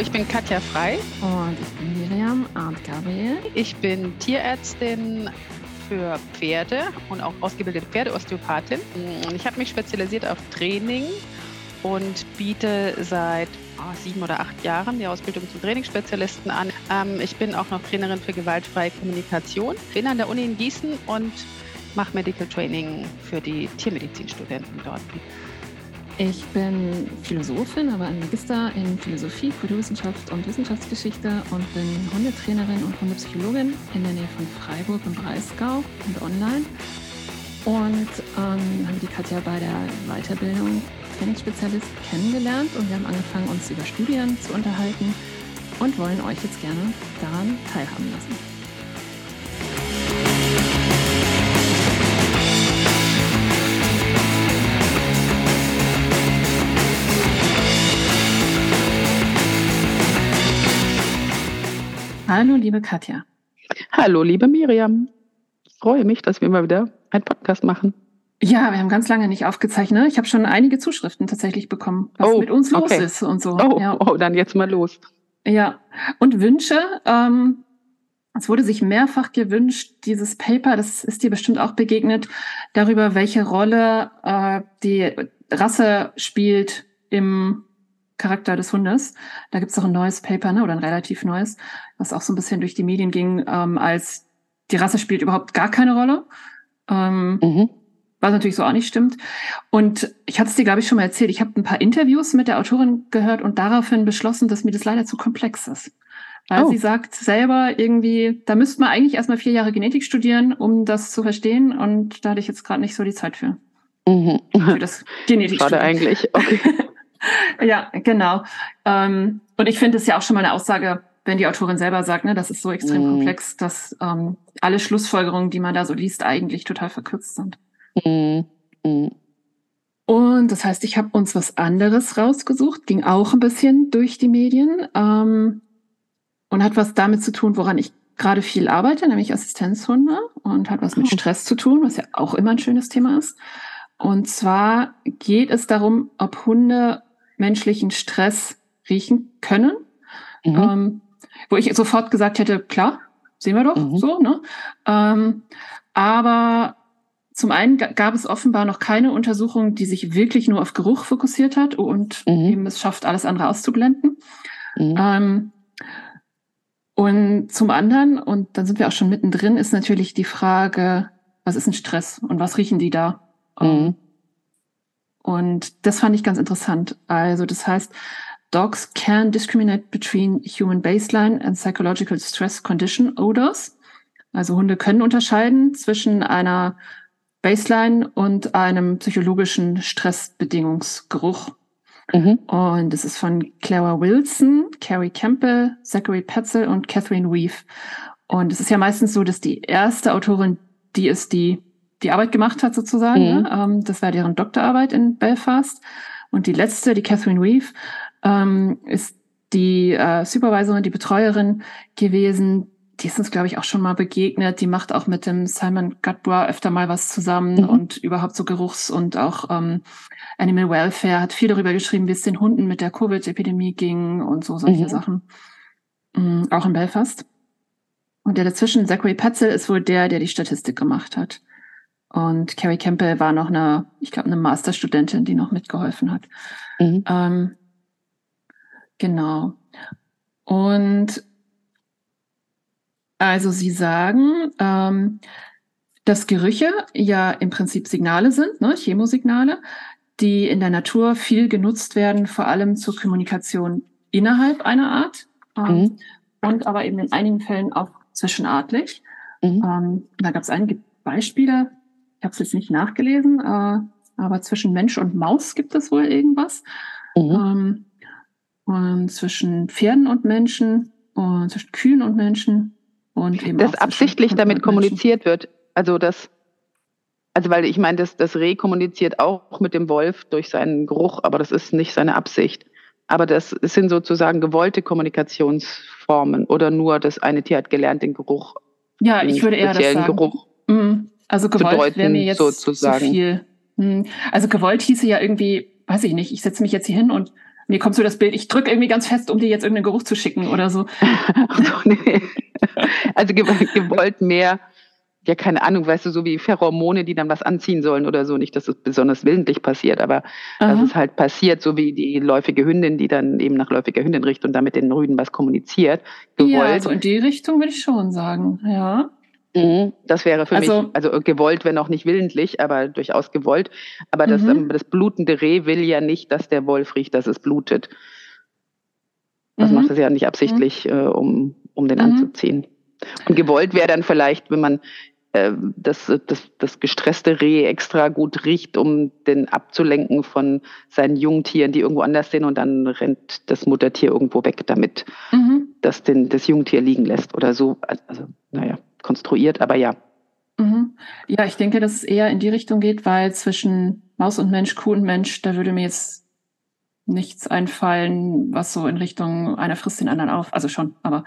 ich bin Katja Frei. Und ich bin Miriam Arndt Gabriel. Ich bin Tierärztin für Pferde und auch ausgebildete Pferdeosteopathin. Ich habe mich spezialisiert auf Training und biete seit oh, sieben oder acht Jahren die Ausbildung zum Trainingsspezialisten an. Ähm, ich bin auch noch Trainerin für gewaltfreie Kommunikation, bin an der Uni in Gießen und mache Medical Training für die Tiermedizinstudenten dort. Ich bin Philosophin, aber ein Magister in Philosophie, Kulturwissenschaft und Wissenschaftsgeschichte und bin Hundetrainerin und Hundepsychologin in der Nähe von Freiburg im Breisgau und online. Und ähm, haben die Katja bei der Weiterbildung Trainingsspezialist kennengelernt und wir haben angefangen, uns über Studien zu unterhalten und wollen euch jetzt gerne daran teilhaben lassen. Hallo, liebe Katja. Hallo, liebe Miriam. Ich freue mich, dass wir mal wieder einen Podcast machen. Ja, wir haben ganz lange nicht aufgezeichnet. Ich habe schon einige Zuschriften tatsächlich bekommen, was oh, mit uns los okay. ist und so. Oh, ja. oh, dann jetzt mal los. Ja, und Wünsche. Ähm, es wurde sich mehrfach gewünscht, dieses Paper, das ist dir bestimmt auch begegnet, darüber, welche Rolle äh, die Rasse spielt im Charakter des Hundes. Da gibt es auch ein neues Paper, ne, oder ein relativ neues, was auch so ein bisschen durch die Medien ging, ähm, als die Rasse spielt überhaupt gar keine Rolle. Ähm, mhm. Was natürlich so auch nicht stimmt. Und ich hatte es dir, glaube ich, schon mal erzählt. Ich habe ein paar Interviews mit der Autorin gehört und daraufhin beschlossen, dass mir das leider zu komplex ist. Weil oh. sie sagt selber irgendwie, da müsste man eigentlich erstmal vier Jahre Genetik studieren, um das zu verstehen. Und da hatte ich jetzt gerade nicht so die Zeit für. Mhm. Für das Genetik. Schade eigentlich. Okay. ja, genau. Ähm, und ich finde es ja auch schon mal eine Aussage, wenn die Autorin selber sagt, ne, das ist so extrem mm. komplex, dass ähm, alle Schlussfolgerungen, die man da so liest, eigentlich total verkürzt sind. Mm. Mm. Und das heißt, ich habe uns was anderes rausgesucht, ging auch ein bisschen durch die Medien ähm, und hat was damit zu tun, woran ich gerade viel arbeite, nämlich Assistenzhunde und hat was mit oh. Stress zu tun, was ja auch immer ein schönes Thema ist. Und zwar geht es darum, ob Hunde menschlichen Stress riechen können. Mhm. Ähm, wo ich sofort gesagt hätte, klar, sehen wir doch mhm. so. Ne? Ähm, aber zum einen gab es offenbar noch keine Untersuchung, die sich wirklich nur auf Geruch fokussiert hat und mhm. eben es schafft, alles andere auszublenden. Mhm. Ähm, und zum anderen, und dann sind wir auch schon mittendrin, ist natürlich die Frage, was ist ein Stress und was riechen die da? Mhm. Und das fand ich ganz interessant. Also das heißt, dogs can discriminate between human baseline and psychological stress condition odors. Also Hunde können unterscheiden zwischen einer Baseline und einem psychologischen Stressbedingungsgeruch. Mhm. Und es ist von Clara Wilson, Carrie Campbell, Zachary Petzel und Catherine Weave. Und es ist ja meistens so, dass die erste Autorin die ist, die die Arbeit gemacht hat sozusagen. Mhm. Ne? Ähm, das war deren Doktorarbeit in Belfast. Und die letzte, die Catherine Weave, ähm, ist die äh, Supervisorin, die Betreuerin gewesen. Die ist uns, glaube ich, auch schon mal begegnet. Die macht auch mit dem Simon Gutbrough öfter mal was zusammen mhm. und überhaupt so Geruchs- und auch ähm, Animal Welfare, hat viel darüber geschrieben, wie es den Hunden mit der Covid-Epidemie ging und so solche mhm. Sachen. Mhm, auch in Belfast. Und der dazwischen, Zachary Petzel, ist wohl der, der die Statistik gemacht hat. Und Carrie Campbell war noch eine, ich glaube, eine Masterstudentin, die noch mitgeholfen hat. Mhm. Ähm, genau. Und also Sie sagen, ähm, dass Gerüche ja im Prinzip Signale sind, ne, Chemosignale, die in der Natur viel genutzt werden, vor allem zur Kommunikation innerhalb einer Art ähm, mhm. und aber eben in einigen Fällen auch zwischenartlich. Mhm. Ähm, da gab es einige Beispiele, ich habe es jetzt nicht nachgelesen, äh, aber zwischen Mensch und Maus gibt es wohl irgendwas. Mhm. Ähm, und zwischen Pferden und Menschen und zwischen Kühen und Menschen und eben das absichtlich damit kommuniziert wird. Also das, also weil ich meine, das, das Reh kommuniziert auch mit dem Wolf durch seinen Geruch, aber das ist nicht seine Absicht. Aber das sind sozusagen gewollte Kommunikationsformen oder nur das eine Tier hat gelernt, den Geruch. Ja, ich würde eher das sagen. Geruch. Mhm. Also gewollt wäre mir jetzt sozusagen. zu viel. Hm. Also gewollt hieße ja irgendwie, weiß ich nicht, ich setze mich jetzt hier hin und mir kommt so das Bild, ich drücke irgendwie ganz fest, um dir jetzt irgendeinen Geruch zu schicken oder so. also, nee. also gewollt mehr, ja, keine Ahnung, weißt du, so wie Pheromone, die dann was anziehen sollen oder so. Nicht, dass es besonders willentlich passiert, aber Aha. dass es halt passiert, so wie die läufige Hündin, die dann eben nach läufiger Hündin richtet und damit den Rüden was kommuniziert. Gewollt. Ja, also in die Richtung würde ich schon sagen, ja. Mhm, das wäre für also, mich, also gewollt, wenn auch nicht willentlich, aber durchaus gewollt. Aber das, mhm. das blutende Reh will ja nicht, dass der Wolf riecht, dass es blutet. Das mhm. macht es ja nicht absichtlich, mhm. äh, um, um den mhm. anzuziehen. Und gewollt wäre dann vielleicht, wenn man äh, das, das, das gestresste Reh extra gut riecht, um den abzulenken von seinen Jungtieren, die irgendwo anders sind und dann rennt das Muttertier irgendwo weg, damit mhm. das den, das Jungtier liegen lässt oder so. Also, naja konstruiert, aber ja. Mhm. Ja, ich denke, dass es eher in die Richtung geht, weil zwischen Maus und Mensch, Kuh und Mensch, da würde mir jetzt nichts einfallen, was so in Richtung einer frisst den anderen auf. Also schon, aber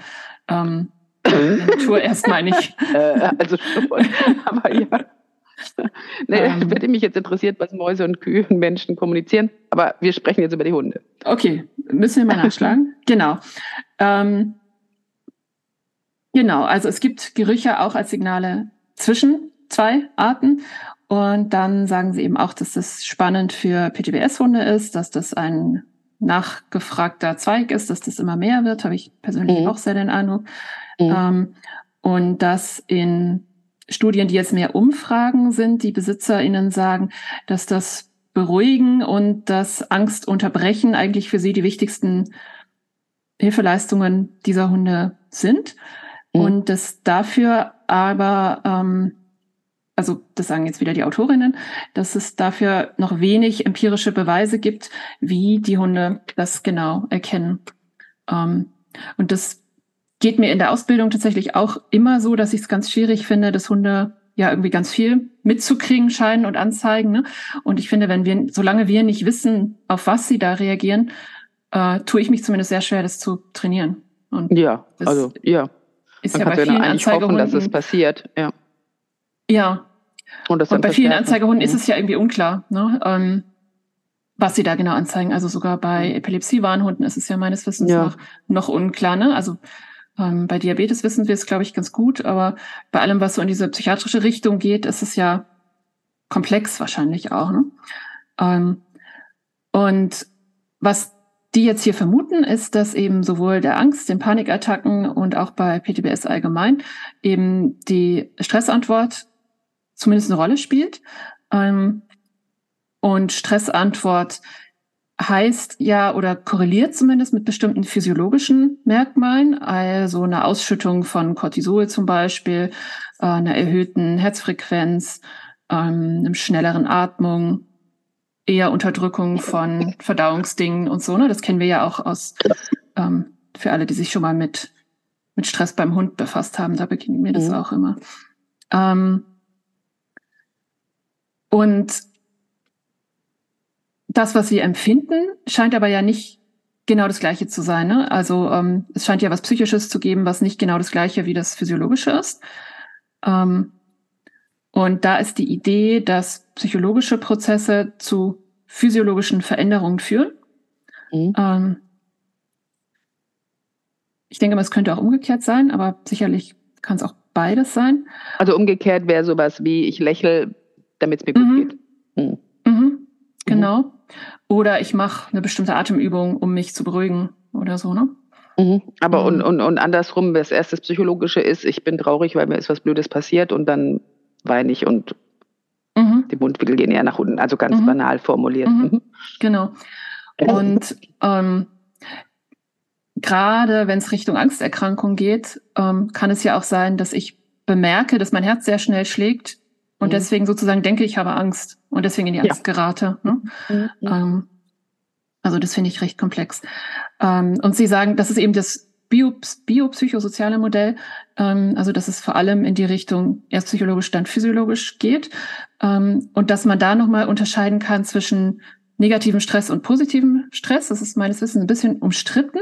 ähm, in Natur erstmal nicht. Äh, also schon, aber ja. Nee, ähm, hätte mich jetzt interessiert, was Mäuse und Kühe und Menschen kommunizieren, aber wir sprechen jetzt über die Hunde. Okay, müssen wir mal nachschlagen. genau. Ähm, Genau, also es gibt Gerüche auch als Signale zwischen zwei Arten. Und dann sagen sie eben auch, dass das spannend für PTBS-Hunde ist, dass das ein nachgefragter Zweig ist, dass das immer mehr wird, habe ich persönlich mhm. auch sehr den Eindruck. Mhm. Ähm, und dass in Studien, die jetzt mehr Umfragen sind, die BesitzerInnen sagen, dass das Beruhigen und das Angstunterbrechen eigentlich für sie die wichtigsten Hilfeleistungen dieser Hunde sind. Mhm. Und dass dafür aber, ähm, also das sagen jetzt wieder die Autorinnen, dass es dafür noch wenig empirische Beweise gibt, wie die Hunde das genau erkennen. Ähm, und das geht mir in der Ausbildung tatsächlich auch immer so, dass ich es ganz schwierig finde, dass Hunde ja irgendwie ganz viel mitzukriegen scheinen und anzeigen. Ne? Und ich finde, wenn wir, solange wir nicht wissen, auf was sie da reagieren, äh, tue ich mich zumindest sehr schwer, das zu trainieren. Und ja, also ja, ist Man ja bei vielen eigentlich hoffen, dass es passiert. Ja. Ja. Und, und bei vielen Anzeigehunden ist es ja irgendwie unklar, ne? Ähm, was sie da genau anzeigen. Also sogar bei mhm. Epilepsie-Warnhunden ist es ja meines Wissens ja. nach noch unklar. Ne? Also ähm, bei Diabetes wissen wir es, glaube ich, ganz gut, aber bei allem, was so in diese psychiatrische Richtung geht, ist es ja komplex wahrscheinlich auch. Ne? Ähm, und was die jetzt hier vermuten, ist, dass eben sowohl der Angst, den Panikattacken und auch bei PTBS allgemein eben die Stressantwort zumindest eine Rolle spielt. Ähm, und Stressantwort heißt ja oder korreliert zumindest mit bestimmten physiologischen Merkmalen, also eine Ausschüttung von Cortisol zum Beispiel, äh, einer erhöhten Herzfrequenz, ähm, einem schnelleren Atmung, eher Unterdrückung von Verdauungsdingen und so. Ne? Das kennen wir ja auch aus, ähm, für alle, die sich schon mal mit, mit Stress beim Hund befasst haben, da beginnt mir das mhm. auch immer. Ähm, und das, was wir empfinden, scheint aber ja nicht genau das Gleiche zu sein. Ne? Also ähm, es scheint ja was Psychisches zu geben, was nicht genau das Gleiche wie das Physiologische ist. Ähm, und da ist die Idee, dass psychologische Prozesse zu physiologischen Veränderungen führen. Mhm. Ähm, ich denke mal, es könnte auch umgekehrt sein, aber sicherlich kann es auch beides sein. Also umgekehrt wäre sowas wie, ich lächle, damit es mir gut mhm. geht. Mhm. mhm. Genau. Oder ich mache eine bestimmte Atemübung, um mich zu beruhigen oder so, ne? Mhm. Aber und, mhm. und, und andersrum, das erste Psychologische ist, ich bin traurig, weil mir ist was Blödes passiert und dann weine ich und mhm. die Mundwinkel gehen eher nach unten, also ganz mhm. banal formuliert. Mhm. mhm. Genau. Und ähm, gerade wenn es Richtung Angsterkrankung geht, ähm, kann es ja auch sein, dass ich bemerke, dass mein Herz sehr schnell schlägt und mhm. deswegen sozusagen denke, ich habe Angst und deswegen in die Angst ja. gerate. Ne? Mhm. Ähm, also das finde ich recht komplex. Ähm, und Sie sagen, das ist eben das Bio, biopsychosoziale Modell, ähm, also dass es vor allem in die Richtung erst psychologisch, dann physiologisch geht ähm, und dass man da nochmal unterscheiden kann zwischen negativen Stress und positivem Stress. Das ist meines Wissens ein bisschen umstritten.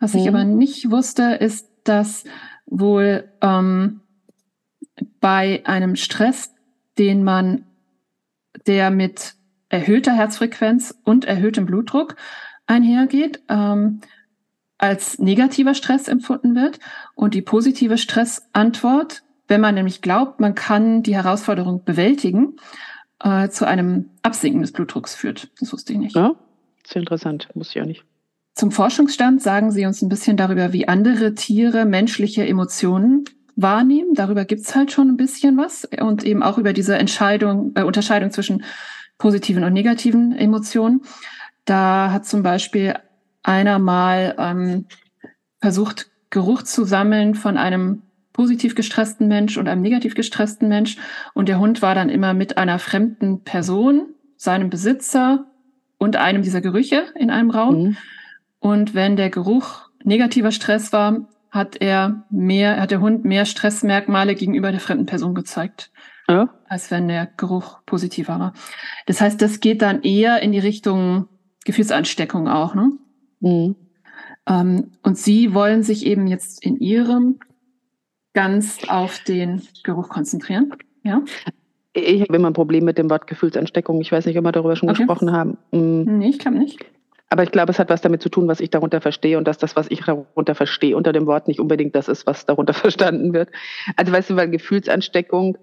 Was mhm. ich aber nicht wusste, ist, dass wohl ähm, bei einem Stress, den man, der mit erhöhter Herzfrequenz und erhöhtem Blutdruck einhergeht, ähm, als negativer Stress empfunden wird und die positive Stressantwort, wenn man nämlich glaubt, man kann die Herausforderung bewältigen, äh, zu einem Absinken des Blutdrucks führt. Das wusste ich nicht. Ja, sehr interessant, muss ich auch nicht. Zum Forschungsstand sagen Sie uns ein bisschen darüber, wie andere Tiere menschliche Emotionen wahrnehmen. Darüber gibt's halt schon ein bisschen was und eben auch über diese Entscheidung, äh, Unterscheidung zwischen positiven und negativen Emotionen. Da hat zum Beispiel einer mal ähm, versucht, Geruch zu sammeln von einem positiv gestressten Mensch und einem negativ gestressten Mensch. Und der Hund war dann immer mit einer fremden Person, seinem Besitzer und einem dieser Gerüche in einem Raum. Mhm. Und wenn der Geruch negativer Stress war, hat er mehr, hat der Hund mehr Stressmerkmale gegenüber der fremden Person gezeigt, ja. als wenn der Geruch positiver war. Das heißt, das geht dann eher in die Richtung Gefühlsansteckung auch, ne? Mhm. Ähm, und Sie wollen sich eben jetzt in Ihrem ganz auf den Geruch konzentrieren, ja? Ich habe immer ein Problem mit dem Wort Gefühlsansteckung. Ich weiß nicht, ob wir darüber schon okay. gesprochen haben. Mhm. Nee, ich glaube nicht. Aber ich glaube, es hat was damit zu tun, was ich darunter verstehe und dass das, was ich darunter verstehe, unter dem Wort nicht unbedingt das ist, was darunter verstanden wird. Also weißt du, weil Gefühlsansteckung,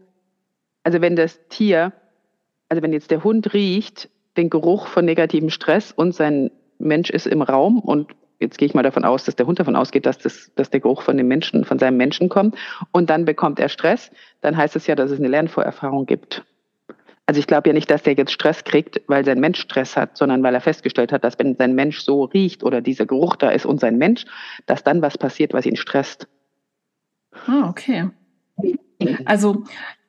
also wenn das Tier, also wenn jetzt der Hund riecht, den Geruch von negativem Stress und sein Mensch ist im Raum und jetzt gehe ich mal davon aus, dass der Hund davon ausgeht, dass, das, dass der Geruch von dem Menschen, von seinem Menschen kommt und dann bekommt er Stress, dann heißt es ja, dass es eine Lernvorerfahrung gibt. Also ich glaube ja nicht, dass der jetzt Stress kriegt, weil sein Mensch Stress hat, sondern weil er festgestellt hat, dass wenn sein Mensch so riecht oder dieser Geruch da ist und sein Mensch, dass dann was passiert, was ihn stresst. Ah, okay. Also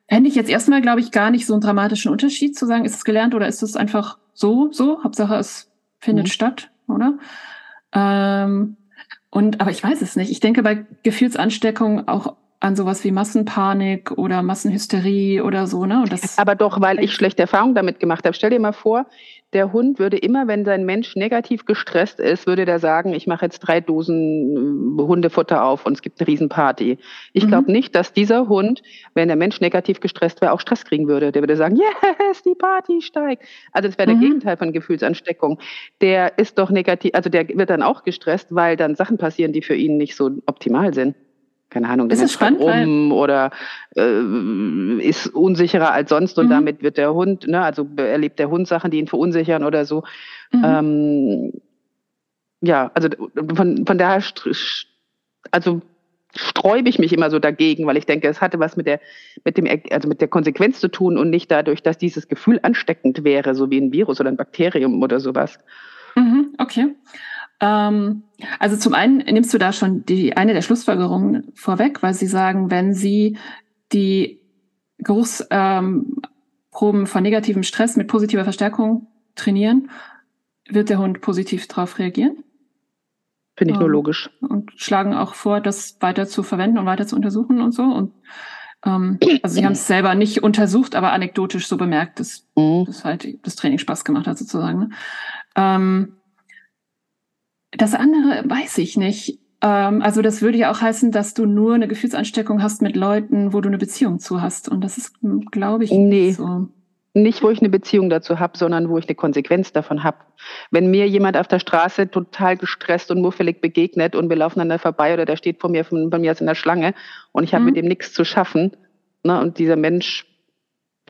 hätte ich jetzt erstmal, glaube ich, gar nicht so einen dramatischen Unterschied zu sagen, ist es gelernt oder ist es einfach so, so? Hauptsache es findet mhm. statt, oder? Ähm, und aber ich weiß es nicht. Ich denke bei Gefühlsansteckung auch an sowas wie Massenpanik oder Massenhysterie oder so, ne? Und das Aber doch, weil ich schlechte Erfahrungen damit gemacht habe. Stell dir mal vor, der Hund würde immer, wenn sein Mensch negativ gestresst ist, würde der sagen, ich mache jetzt drei Dosen äh, Hundefutter auf und es gibt eine Riesenparty. Ich mhm. glaube nicht, dass dieser Hund, wenn der Mensch negativ gestresst wäre, auch Stress kriegen würde. Der würde sagen, yes, die Party steigt. Also das wäre mhm. der Gegenteil von Gefühlsansteckung. Der ist doch negativ, also der wird dann auch gestresst, weil dann Sachen passieren, die für ihn nicht so optimal sind keine Ahnung, der ist spannend, um oder äh, ist unsicherer als sonst und mhm. damit wird der Hund, ne, also erlebt der Hund Sachen, die ihn verunsichern oder so. Mhm. Ähm, ja, also von, von daher, also sträube ich mich immer so dagegen, weil ich denke, es hatte was mit der, mit dem, also mit der Konsequenz zu tun und nicht dadurch, dass dieses Gefühl ansteckend wäre, so wie ein Virus oder ein Bakterium oder sowas. Mhm, okay. Ähm, also zum einen nimmst du da schon die eine der Schlussfolgerungen vorweg, weil sie sagen, wenn sie die Geruchsproben ähm, von negativem Stress mit positiver Verstärkung trainieren, wird der Hund positiv darauf reagieren. Finde ich nur ähm, logisch. Und schlagen auch vor, das weiter zu verwenden und weiter zu untersuchen und so. Und ähm, also sie haben es selber nicht untersucht, aber anekdotisch so bemerkt, dass, mhm. dass halt das Training Spaß gemacht hat, sozusagen. Ne? Ähm, das andere weiß ich nicht. Ähm, also das würde ja auch heißen, dass du nur eine Gefühlsansteckung hast mit Leuten, wo du eine Beziehung zu hast. Und das ist, glaube ich, nee. nicht so. Nicht, wo ich eine Beziehung dazu habe, sondern wo ich eine Konsequenz davon habe. Wenn mir jemand auf der Straße total gestresst und muffelig begegnet und wir laufen an der vorbei oder der steht vor mir, von, bei mir in der Schlange und ich habe mhm. mit dem nichts zu schaffen ne, und dieser Mensch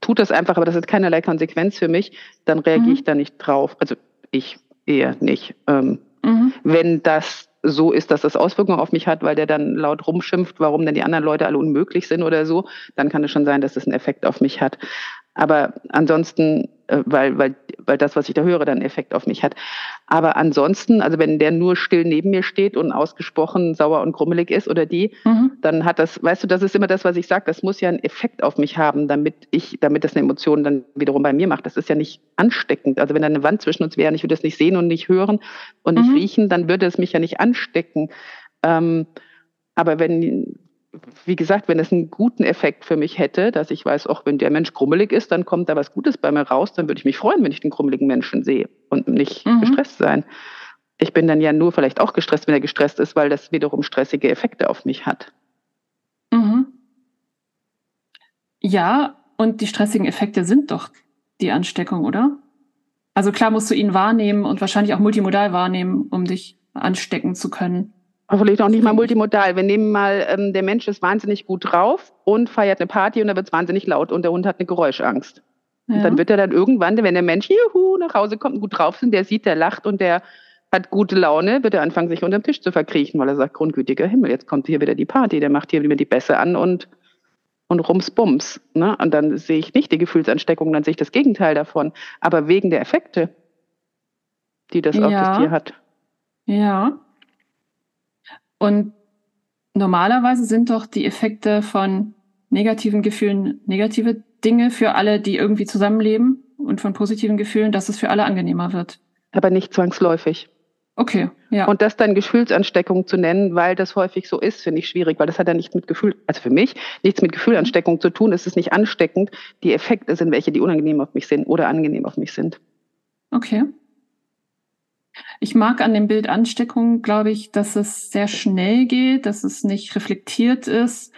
tut das einfach, aber das hat keinerlei Konsequenz für mich, dann reagiere mhm. ich da nicht drauf. Also ich eher nicht. Ähm, Mhm. Wenn das so ist, dass das Auswirkungen auf mich hat, weil der dann laut rumschimpft, warum denn die anderen Leute alle unmöglich sind oder so, dann kann es schon sein, dass das einen Effekt auf mich hat. Aber ansonsten, weil, weil, weil das, was ich da höre, dann Effekt auf mich hat. Aber ansonsten, also wenn der nur still neben mir steht und ausgesprochen sauer und grummelig ist oder die, mhm. dann hat das, weißt du, das ist immer das, was ich sage, das muss ja einen Effekt auf mich haben, damit ich, damit das eine Emotion dann wiederum bei mir macht. Das ist ja nicht ansteckend. Also wenn da eine Wand zwischen uns wäre und ich würde es nicht sehen und nicht hören und nicht mhm. riechen, dann würde es mich ja nicht anstecken. Ähm, aber wenn wie gesagt, wenn es einen guten Effekt für mich hätte, dass ich weiß, auch wenn der Mensch grummelig ist, dann kommt da was Gutes bei mir raus, dann würde ich mich freuen, wenn ich den grummeligen Menschen sehe und nicht mhm. gestresst sein. Ich bin dann ja nur vielleicht auch gestresst, wenn er gestresst ist, weil das wiederum stressige Effekte auf mich hat. Mhm. Ja, und die stressigen Effekte sind doch die Ansteckung, oder? Also klar musst du ihn wahrnehmen und wahrscheinlich auch multimodal wahrnehmen, um dich anstecken zu können. Vielleicht auch nicht mal multimodal. Wir nehmen mal, ähm, der Mensch ist wahnsinnig gut drauf und feiert eine Party und da wird es wahnsinnig laut und der Hund hat eine Geräuschangst. Ja. Und dann wird er dann irgendwann, wenn der Mensch juhu, nach Hause kommt und gut drauf ist, der sieht, der lacht und der hat gute Laune, wird er anfangen, sich unter dem Tisch zu verkriechen, weil er sagt, grundgütiger Himmel, jetzt kommt hier wieder die Party, der macht hier wieder die Bässe an und, und rumsbums. Ne? Und dann sehe ich nicht die Gefühlsansteckung, dann sehe ich das Gegenteil davon. Aber wegen der Effekte, die das ja. auf das Tier hat. Ja. Und normalerweise sind doch die Effekte von negativen Gefühlen negative Dinge für alle, die irgendwie zusammenleben und von positiven Gefühlen, dass es für alle angenehmer wird. Aber nicht zwangsläufig. Okay, ja. Und das dann Gefühlsansteckung zu nennen, weil das häufig so ist, finde ich schwierig, weil das hat ja nichts mit Gefühl, also für mich nichts mit Gefühlansteckung zu tun. Es ist nicht ansteckend. Die Effekte sind welche, die unangenehm auf mich sind oder angenehm auf mich sind. Okay. Ich mag an dem Bild Ansteckung, glaube ich, dass es sehr schnell geht, dass es nicht reflektiert ist,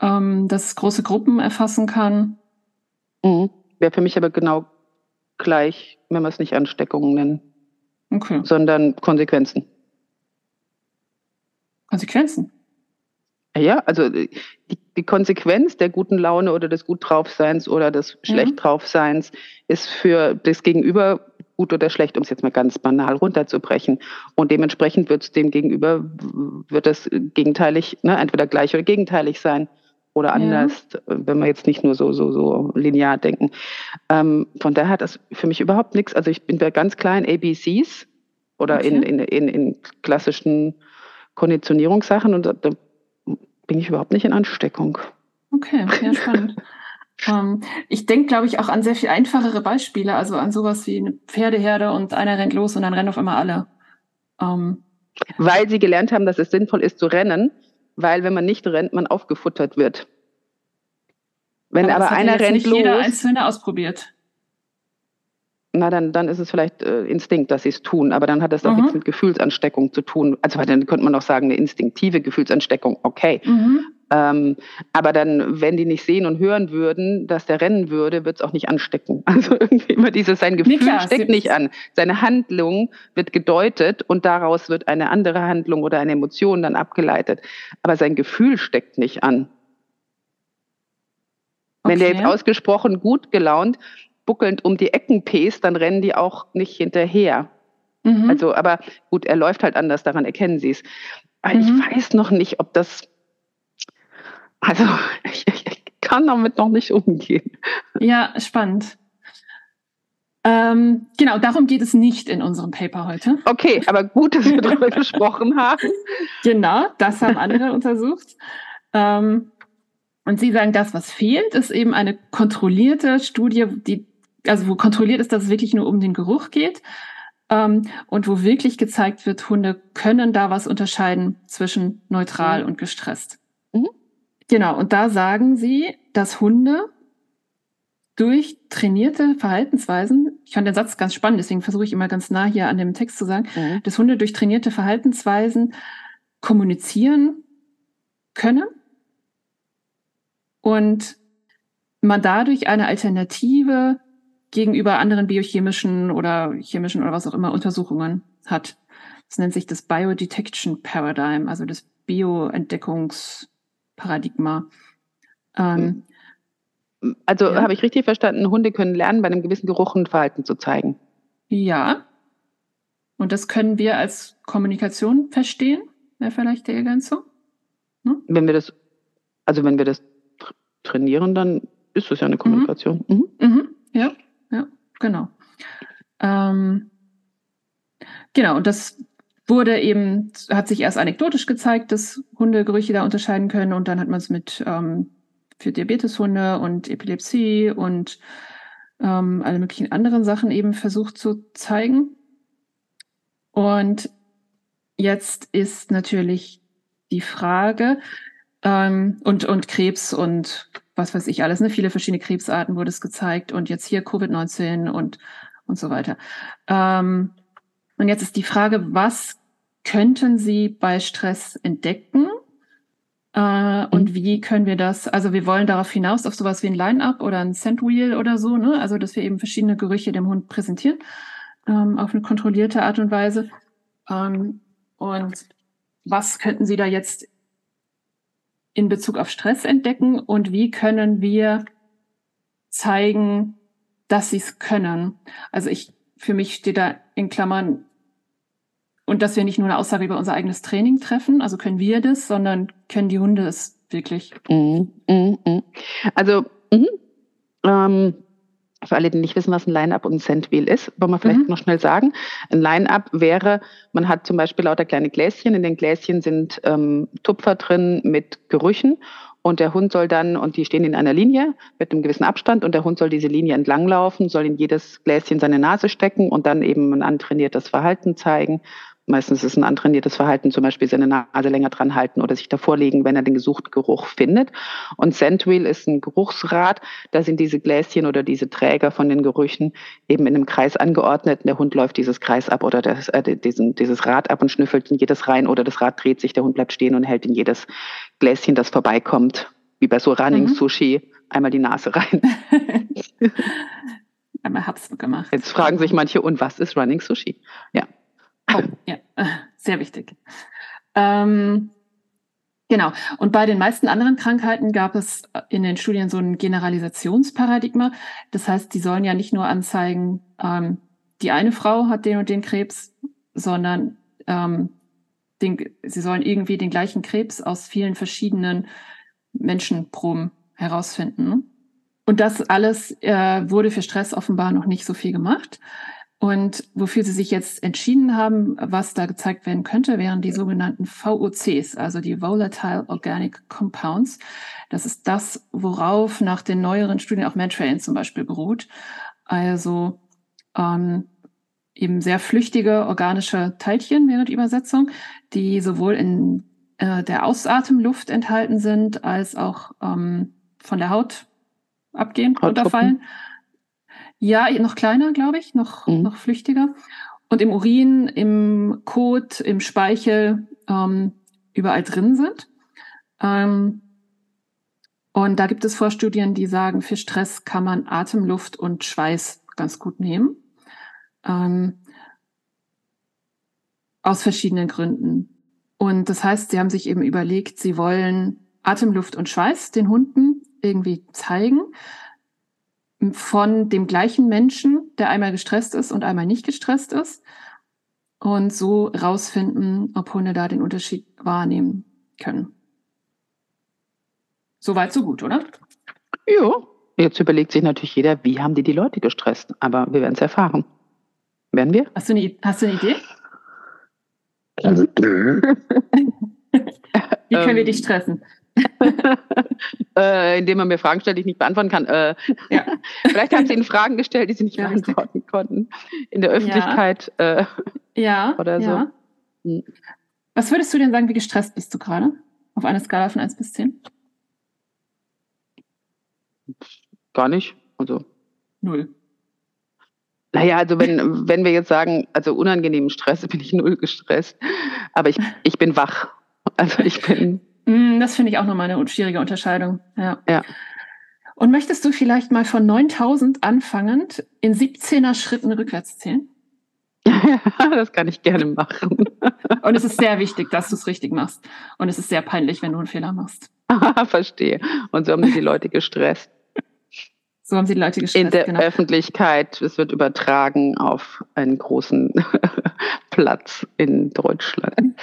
ähm, dass es große Gruppen erfassen kann. Mhm. Wäre für mich aber genau gleich, wenn wir es nicht Ansteckungen nennen, okay. sondern Konsequenzen. Konsequenzen? Ja, also äh, die, die, Konsequenz der guten Laune oder des gut draufseins oder des schlecht mhm. draufseins ist für das Gegenüber gut oder schlecht, um es jetzt mal ganz banal runterzubrechen. Und dementsprechend wird es dem Gegenüber, wird das gegenteilig, ne, entweder gleich oder gegenteilig sein oder anders, ja. wenn wir jetzt nicht nur so, so, so linear denken. Ähm, von daher hat das für mich überhaupt nichts. Also ich bin bei ganz kleinen ABCs oder okay. in, in, in, in klassischen Konditionierungssachen und da, da bin ich überhaupt nicht in Ansteckung. Okay, ja, spannend. Ähm, ich denke, glaube ich, auch an sehr viel einfachere Beispiele, also an sowas wie eine Pferdeherde und einer rennt los und dann rennen auf einmal alle. Ähm, weil sie gelernt haben, dass es sinnvoll ist zu rennen, weil wenn man nicht rennt, man aufgefuttert wird. Wenn aber, aber einer rennt nicht los, jeder Einzelne ausprobiert. Na, dann, dann ist es vielleicht äh, Instinkt, dass sie es tun, aber dann hat das doch mhm. nichts mit Gefühlsansteckung zu tun. Also dann könnte man auch sagen, eine instinktive Gefühlsansteckung, okay. Mhm. Ähm, aber dann, wenn die nicht sehen und hören würden, dass der rennen würde, wird es auch nicht anstecken. Also irgendwie immer dieses, sein Gefühl nee, klar, steckt nicht an. Seine Handlung wird gedeutet und daraus wird eine andere Handlung oder eine Emotion dann abgeleitet. Aber sein Gefühl steckt nicht an. Okay. Wenn der jetzt ausgesprochen gut gelaunt, buckelnd um die Ecken pest, dann rennen die auch nicht hinterher. Mhm. Also, aber gut, er läuft halt anders, daran erkennen sie es. Aber mhm. ich weiß noch nicht, ob das also ich, ich kann damit noch nicht umgehen. Ja, spannend. Ähm, genau, darum geht es nicht in unserem Paper heute. Okay, aber gut, dass wir darüber gesprochen haben. Genau, das haben andere untersucht. Ähm, und Sie sagen, das, was fehlt, ist eben eine kontrollierte Studie, die, also wo kontrolliert ist, dass es wirklich nur um den Geruch geht. Ähm, und wo wirklich gezeigt wird, Hunde können da was unterscheiden zwischen neutral mhm. und gestresst. Genau, und da sagen sie, dass Hunde durch trainierte Verhaltensweisen, ich fand den Satz ganz spannend, deswegen versuche ich immer ganz nah hier an dem Text zu sagen, mhm. dass Hunde durch trainierte Verhaltensweisen kommunizieren können und man dadurch eine Alternative gegenüber anderen biochemischen oder chemischen oder was auch immer Untersuchungen hat. Das nennt sich das Biodetection Paradigm, also das Bioentdeckungs Paradigma. Ähm, also ja. habe ich richtig verstanden, Hunde können lernen, bei einem gewissen Geruch ein Verhalten zu zeigen. Ja. Und das können wir als Kommunikation verstehen, wäre vielleicht die Ergänzung. Hm? Wenn wir das, also wenn wir das trainieren, dann ist das ja eine mhm. Kommunikation. Mhm. Mhm. Ja, ja, genau. Ähm, genau, und das wurde eben, hat sich erst anekdotisch gezeigt, dass Hunde Gerüche da unterscheiden können und dann hat man es mit ähm, für Diabeteshunde und Epilepsie und ähm, alle möglichen anderen Sachen eben versucht zu zeigen. Und jetzt ist natürlich die Frage, ähm, und, und Krebs und was weiß ich alles, ne? viele verschiedene Krebsarten wurde es gezeigt und jetzt hier Covid-19 und, und so weiter. Ähm, und jetzt ist die Frage, was könnten Sie bei Stress entdecken, Äh, und mhm. wie können wir das, also wir wollen darauf hinaus auf sowas wie ein Line-Up oder ein Scent-Wheel oder so, ne? Also dass wir eben verschiedene Gerüche dem Hund präsentieren, ähm, auf eine kontrollierte Art und Weise. Ähm, und was könnten Sie da jetzt in Bezug auf Stress entdecken und wie können wir zeigen, dass sie es können? Also ich, für mich steht da in Klammern und dass wir nicht nur eine Aussage über unser eigenes Training treffen, also können wir das, sondern können die Hunde es wirklich. Mm, mm, mm. Also, mhm. ähm, für alle, die nicht wissen, was ein Line-Up und ein Sandwheel ist, wollen wir vielleicht mhm. noch schnell sagen. Ein Line-Up wäre, man hat zum Beispiel lauter kleine Gläschen. In den Gläschen sind ähm, Tupfer drin mit Gerüchen und der Hund soll dann, und die stehen in einer Linie mit einem gewissen Abstand, und der Hund soll diese Linie entlanglaufen, soll in jedes Gläschen seine Nase stecken und dann eben ein antrainiertes Verhalten zeigen. Meistens ist es ein antrainiertes Verhalten, zum Beispiel seine Nase länger dran halten oder sich davor legen, wenn er den gesuchten Geruch findet. Und Scentwheel ist ein Geruchsrad. Da sind diese Gläschen oder diese Träger von den Gerüchen eben in einem Kreis angeordnet. Der Hund läuft dieses Kreis ab oder das, äh, diesen, dieses Rad ab und schnüffelt in jedes rein oder das Rad dreht sich, der Hund bleibt stehen und hält in jedes Gläschen, das vorbeikommt. Wie bei so Running mhm. Sushi, einmal die Nase rein. einmal hab's gemacht. Jetzt fragen sich manche, und was ist Running Sushi? Ja. Oh, ja, sehr wichtig. Ähm, genau. Und bei den meisten anderen Krankheiten gab es in den Studien so ein Generalisationsparadigma. Das heißt, die sollen ja nicht nur anzeigen, ähm, die eine Frau hat den und den Krebs, sondern ähm, den, sie sollen irgendwie den gleichen Krebs aus vielen verschiedenen Menschenproben herausfinden. Und das alles äh, wurde für Stress offenbar noch nicht so viel gemacht. Und wofür sie sich jetzt entschieden haben, was da gezeigt werden könnte, wären die sogenannten VOCs, also die Volatile Organic Compounds. Das ist das, worauf nach den neueren Studien auch Mantrain zum Beispiel beruht. Also ähm, eben sehr flüchtige organische Teilchen wäre die Übersetzung, die sowohl in äh, der Ausatemluft enthalten sind, als auch ähm, von der Haut abgehen, runterfallen. Ja, noch kleiner, glaube ich, noch, mhm. noch flüchtiger. Und im Urin, im Kot, im Speichel ähm, überall drin sind. Ähm, und da gibt es Vorstudien, die sagen, für Stress kann man Atemluft und Schweiß ganz gut nehmen. Ähm, aus verschiedenen Gründen. Und das heißt, sie haben sich eben überlegt, sie wollen Atemluft und Schweiß den Hunden irgendwie zeigen von dem gleichen Menschen, der einmal gestresst ist und einmal nicht gestresst ist. Und so rausfinden, ob Hunde da den Unterschied wahrnehmen können. Soweit, so gut, oder? Ja. Jetzt überlegt sich natürlich jeder, wie haben die die Leute gestresst? Aber wir werden es erfahren. Werden wir? Hast du eine, hast du eine Idee? wie können wir dich stressen? äh, indem man mir Fragen stellt, die ich nicht beantworten kann. Äh, ja. Vielleicht haben sie ihnen Fragen gestellt, die sie nicht ja, beantworten konnten. In der Öffentlichkeit ja. Äh, ja oder so. Hm. Was würdest du denn sagen, wie gestresst bist du gerade? Auf einer Skala von 1 bis 10? Gar nicht. Also. Null. Naja, also wenn, wenn wir jetzt sagen, also unangenehmen Stress, bin ich null gestresst. Aber ich, ich bin wach. Also ich bin das finde ich auch nochmal eine schwierige Unterscheidung. Ja. ja. Und möchtest du vielleicht mal von 9000 anfangend in 17er Schritten rückwärts zählen? Ja, das kann ich gerne machen. Und es ist sehr wichtig, dass du es richtig machst. Und es ist sehr peinlich, wenn du einen Fehler machst. Verstehe. Und so haben die Leute gestresst. So haben sie die Leute gestresst. In der genau. Öffentlichkeit, es wird übertragen auf einen großen Platz in Deutschland.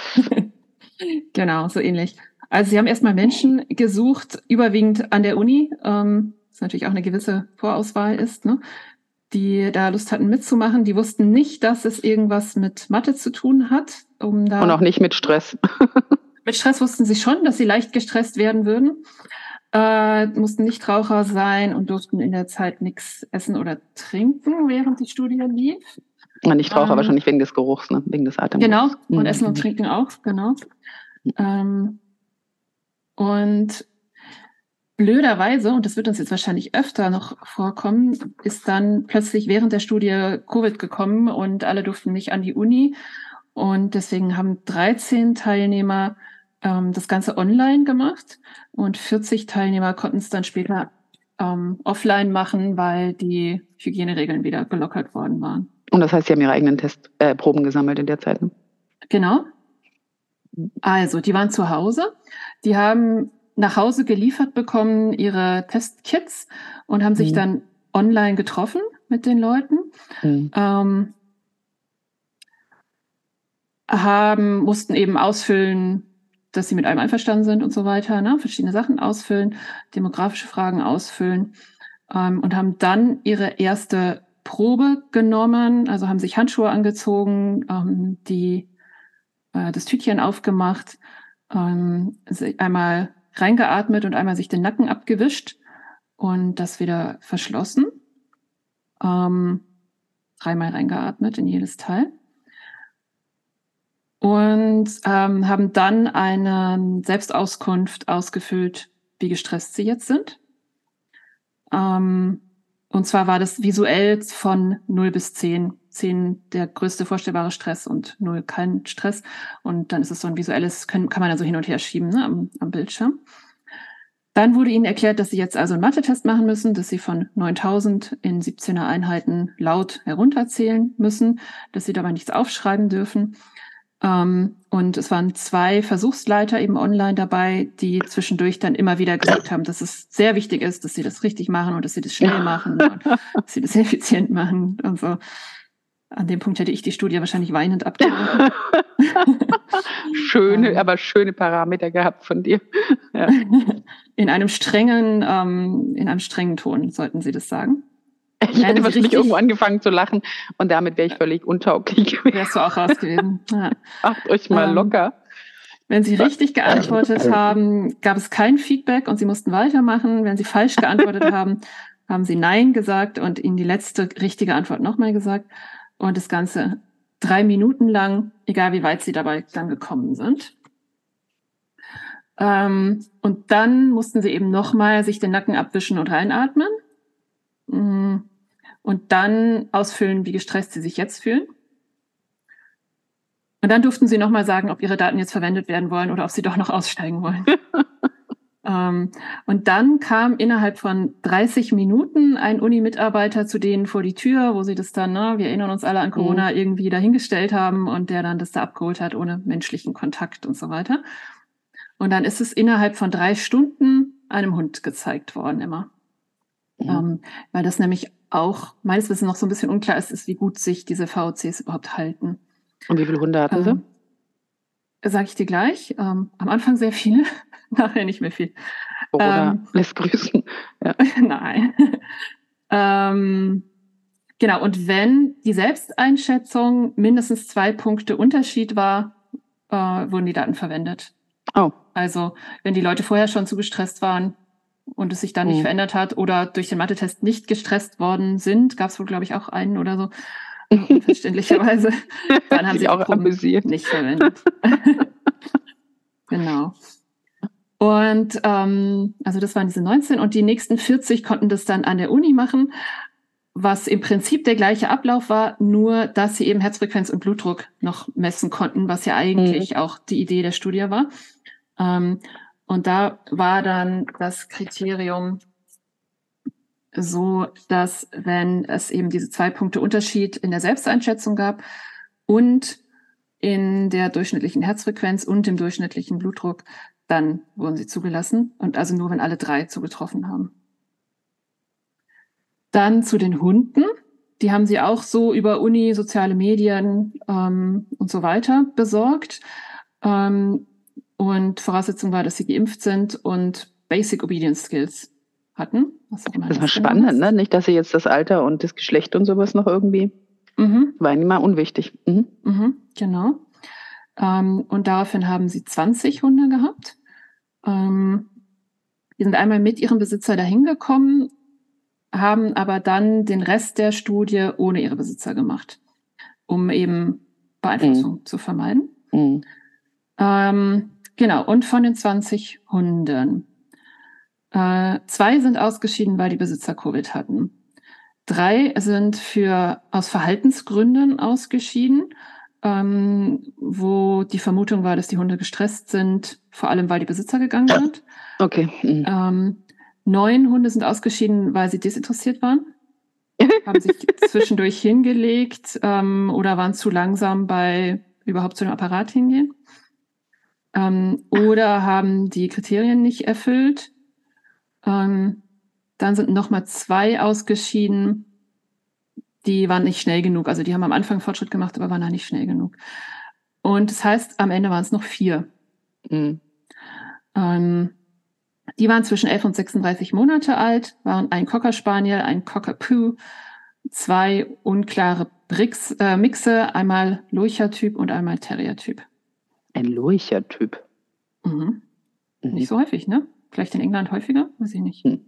genau, so ähnlich. Also sie haben erstmal Menschen gesucht, überwiegend an der Uni, ähm, was natürlich auch eine gewisse Vorauswahl ist, ne? die da Lust hatten mitzumachen. Die wussten nicht, dass es irgendwas mit Mathe zu tun hat. Um da Und auch nicht mit Stress. mit Stress wussten sie schon, dass sie leicht gestresst werden würden. Äh, mussten nicht Raucher sein und durften in der Zeit nichts essen oder trinken, während die Studie lief. Nicht Raucher ähm, wahrscheinlich wegen des Geruchs, ne? wegen des Atems. Genau, und mhm. Essen und Trinken auch, genau. Ähm, und blöderweise, und das wird uns jetzt wahrscheinlich öfter noch vorkommen, ist dann plötzlich während der Studie Covid gekommen und alle durften nicht an die Uni. Und deswegen haben 13 Teilnehmer ähm, das Ganze online gemacht und 40 Teilnehmer konnten es dann später ähm, offline machen, weil die Hygieneregeln wieder gelockert worden waren. Und das heißt, Sie haben Ihre eigenen Testproben äh, gesammelt in der Zeit? Ne? Genau. Also, die waren zu Hause. Die haben nach Hause geliefert bekommen ihre Testkits und haben sich mhm. dann online getroffen mit den Leuten. Mhm. Ähm, haben, mussten eben ausfüllen, dass sie mit einem einverstanden sind und so weiter, ne? verschiedene Sachen ausfüllen, demografische Fragen ausfüllen ähm, und haben dann ihre erste Probe genommen, also haben sich Handschuhe angezogen, ähm, die äh, das Tütchen aufgemacht, ähm, einmal reingeatmet und einmal sich den Nacken abgewischt und das wieder verschlossen. Ähm, dreimal reingeatmet in jedes Teil. Und ähm, haben dann eine Selbstauskunft ausgefüllt, wie gestresst sie jetzt sind. Ähm, und zwar war das visuell von 0 bis 10. 10 der größte vorstellbare Stress und 0 kein Stress. Und dann ist es so ein visuelles, können, kann man also hin und her schieben ne, am, am Bildschirm. Dann wurde ihnen erklärt, dass sie jetzt also einen Mathe-Test machen müssen, dass sie von 9000 in 17er Einheiten laut herunterzählen müssen, dass sie dabei nichts aufschreiben dürfen. Ähm, und es waren zwei Versuchsleiter eben online dabei, die zwischendurch dann immer wieder gesagt haben, dass es sehr wichtig ist, dass sie das richtig machen und dass sie das schnell machen und dass sie das effizient machen und so. An dem Punkt hätte ich die Studie wahrscheinlich weinend abgegeben. schöne, ähm, aber schöne Parameter gehabt von dir. Ja. In einem strengen, ähm, in einem strengen Ton sollten Sie das sagen. Ich hätte wahrscheinlich irgendwo angefangen zu lachen und damit wäre ich völlig untauglich gewesen. Wärst du auch raus gewesen. Ja. Macht euch mal ähm, locker. Wenn Sie richtig geantwortet haben, gab es kein Feedback und Sie mussten weitermachen. Wenn Sie falsch geantwortet haben, haben Sie Nein gesagt und Ihnen die letzte richtige Antwort nochmal gesagt. Und das Ganze drei Minuten lang, egal wie weit Sie dabei dann gekommen sind. Ähm, und dann mussten Sie eben nochmal sich den Nacken abwischen und reinatmen. Mm. Und dann ausfüllen, wie gestresst Sie sich jetzt fühlen. Und dann durften Sie nochmal sagen, ob Ihre Daten jetzt verwendet werden wollen oder ob Sie doch noch aussteigen wollen. ähm, und dann kam innerhalb von 30 Minuten ein Uni-Mitarbeiter zu denen vor die Tür, wo sie das dann, ne, wir erinnern uns alle an Corona, mhm. irgendwie dahingestellt haben und der dann das da abgeholt hat ohne menschlichen Kontakt und so weiter. Und dann ist es innerhalb von drei Stunden einem Hund gezeigt worden immer. Mhm. Ähm, weil das nämlich auch meines Wissens noch so ein bisschen unklar ist, ist, wie gut sich diese VOCs überhaupt halten. Und wie viele Hunde hatten Sie? Ähm, Sage ich dir gleich. Ähm, am Anfang sehr viele, nachher nicht mehr viel. Corona ähm, lässt grüßen. Ja. Nein. ähm, genau, und wenn die Selbsteinschätzung mindestens zwei Punkte Unterschied war, äh, wurden die Daten verwendet. Oh. Also, wenn die Leute vorher schon zu gestresst waren, und es sich dann nicht mhm. verändert hat oder durch den Mathe-Test nicht gestresst worden sind, gab es wohl, glaube ich, auch einen oder so, verständlicherweise, dann haben sie auch amüsiert. nicht verwendet. genau. Und ähm, also das waren diese 19 und die nächsten 40 konnten das dann an der Uni machen, was im Prinzip der gleiche Ablauf war, nur dass sie eben Herzfrequenz und Blutdruck noch messen konnten, was ja eigentlich mhm. auch die Idee der Studie war. Ähm, und da war dann das Kriterium so, dass wenn es eben diese zwei Punkte Unterschied in der Selbsteinschätzung gab und in der durchschnittlichen Herzfrequenz und dem durchschnittlichen Blutdruck, dann wurden sie zugelassen und also nur, wenn alle drei zugetroffen haben. Dann zu den Hunden. Die haben sie auch so über Uni, soziale Medien ähm, und so weiter besorgt. Ähm, und Voraussetzung war, dass sie geimpft sind und Basic Obedience Skills hatten. das war spannend, ne? Nicht, dass sie jetzt das Alter und das Geschlecht und sowas noch irgendwie. Mhm. War ihnen mal unwichtig. Mhm. Mhm, genau. Ähm, und daraufhin haben sie 20 Hunde gehabt. Ähm, die sind einmal mit ihrem Besitzer dahin gekommen, haben aber dann den Rest der Studie ohne ihre Besitzer gemacht, um eben Beeinflussung mhm. zu vermeiden. Mhm. Ähm, Genau, und von den 20 Hunden. Äh, zwei sind ausgeschieden, weil die Besitzer Covid hatten. Drei sind für, aus Verhaltensgründen ausgeschieden. Ähm, wo die Vermutung war, dass die Hunde gestresst sind, vor allem weil die Besitzer gegangen sind. Okay. Mhm. Ähm, neun Hunde sind ausgeschieden, weil sie desinteressiert waren, haben sich zwischendurch hingelegt ähm, oder waren zu langsam bei überhaupt zu dem Apparat hingehen. Ähm, oder haben die Kriterien nicht erfüllt. Ähm, dann sind nochmal zwei ausgeschieden, die waren nicht schnell genug. Also die haben am Anfang Fortschritt gemacht, aber waren da nicht schnell genug. Und das heißt, am Ende waren es noch vier. Mhm. Ähm, die waren zwischen 11 und 36 Monate alt, waren ein Cocker Spaniel, ein Cockapoo, zwei unklare Brix, äh, Mixe, einmal Lurcher-Typ und einmal Terrier-Typ. Ein Lurcher-Typ? Mhm. Mhm. Nicht so häufig, ne? Vielleicht in England häufiger? Weiß ich nicht. Mhm.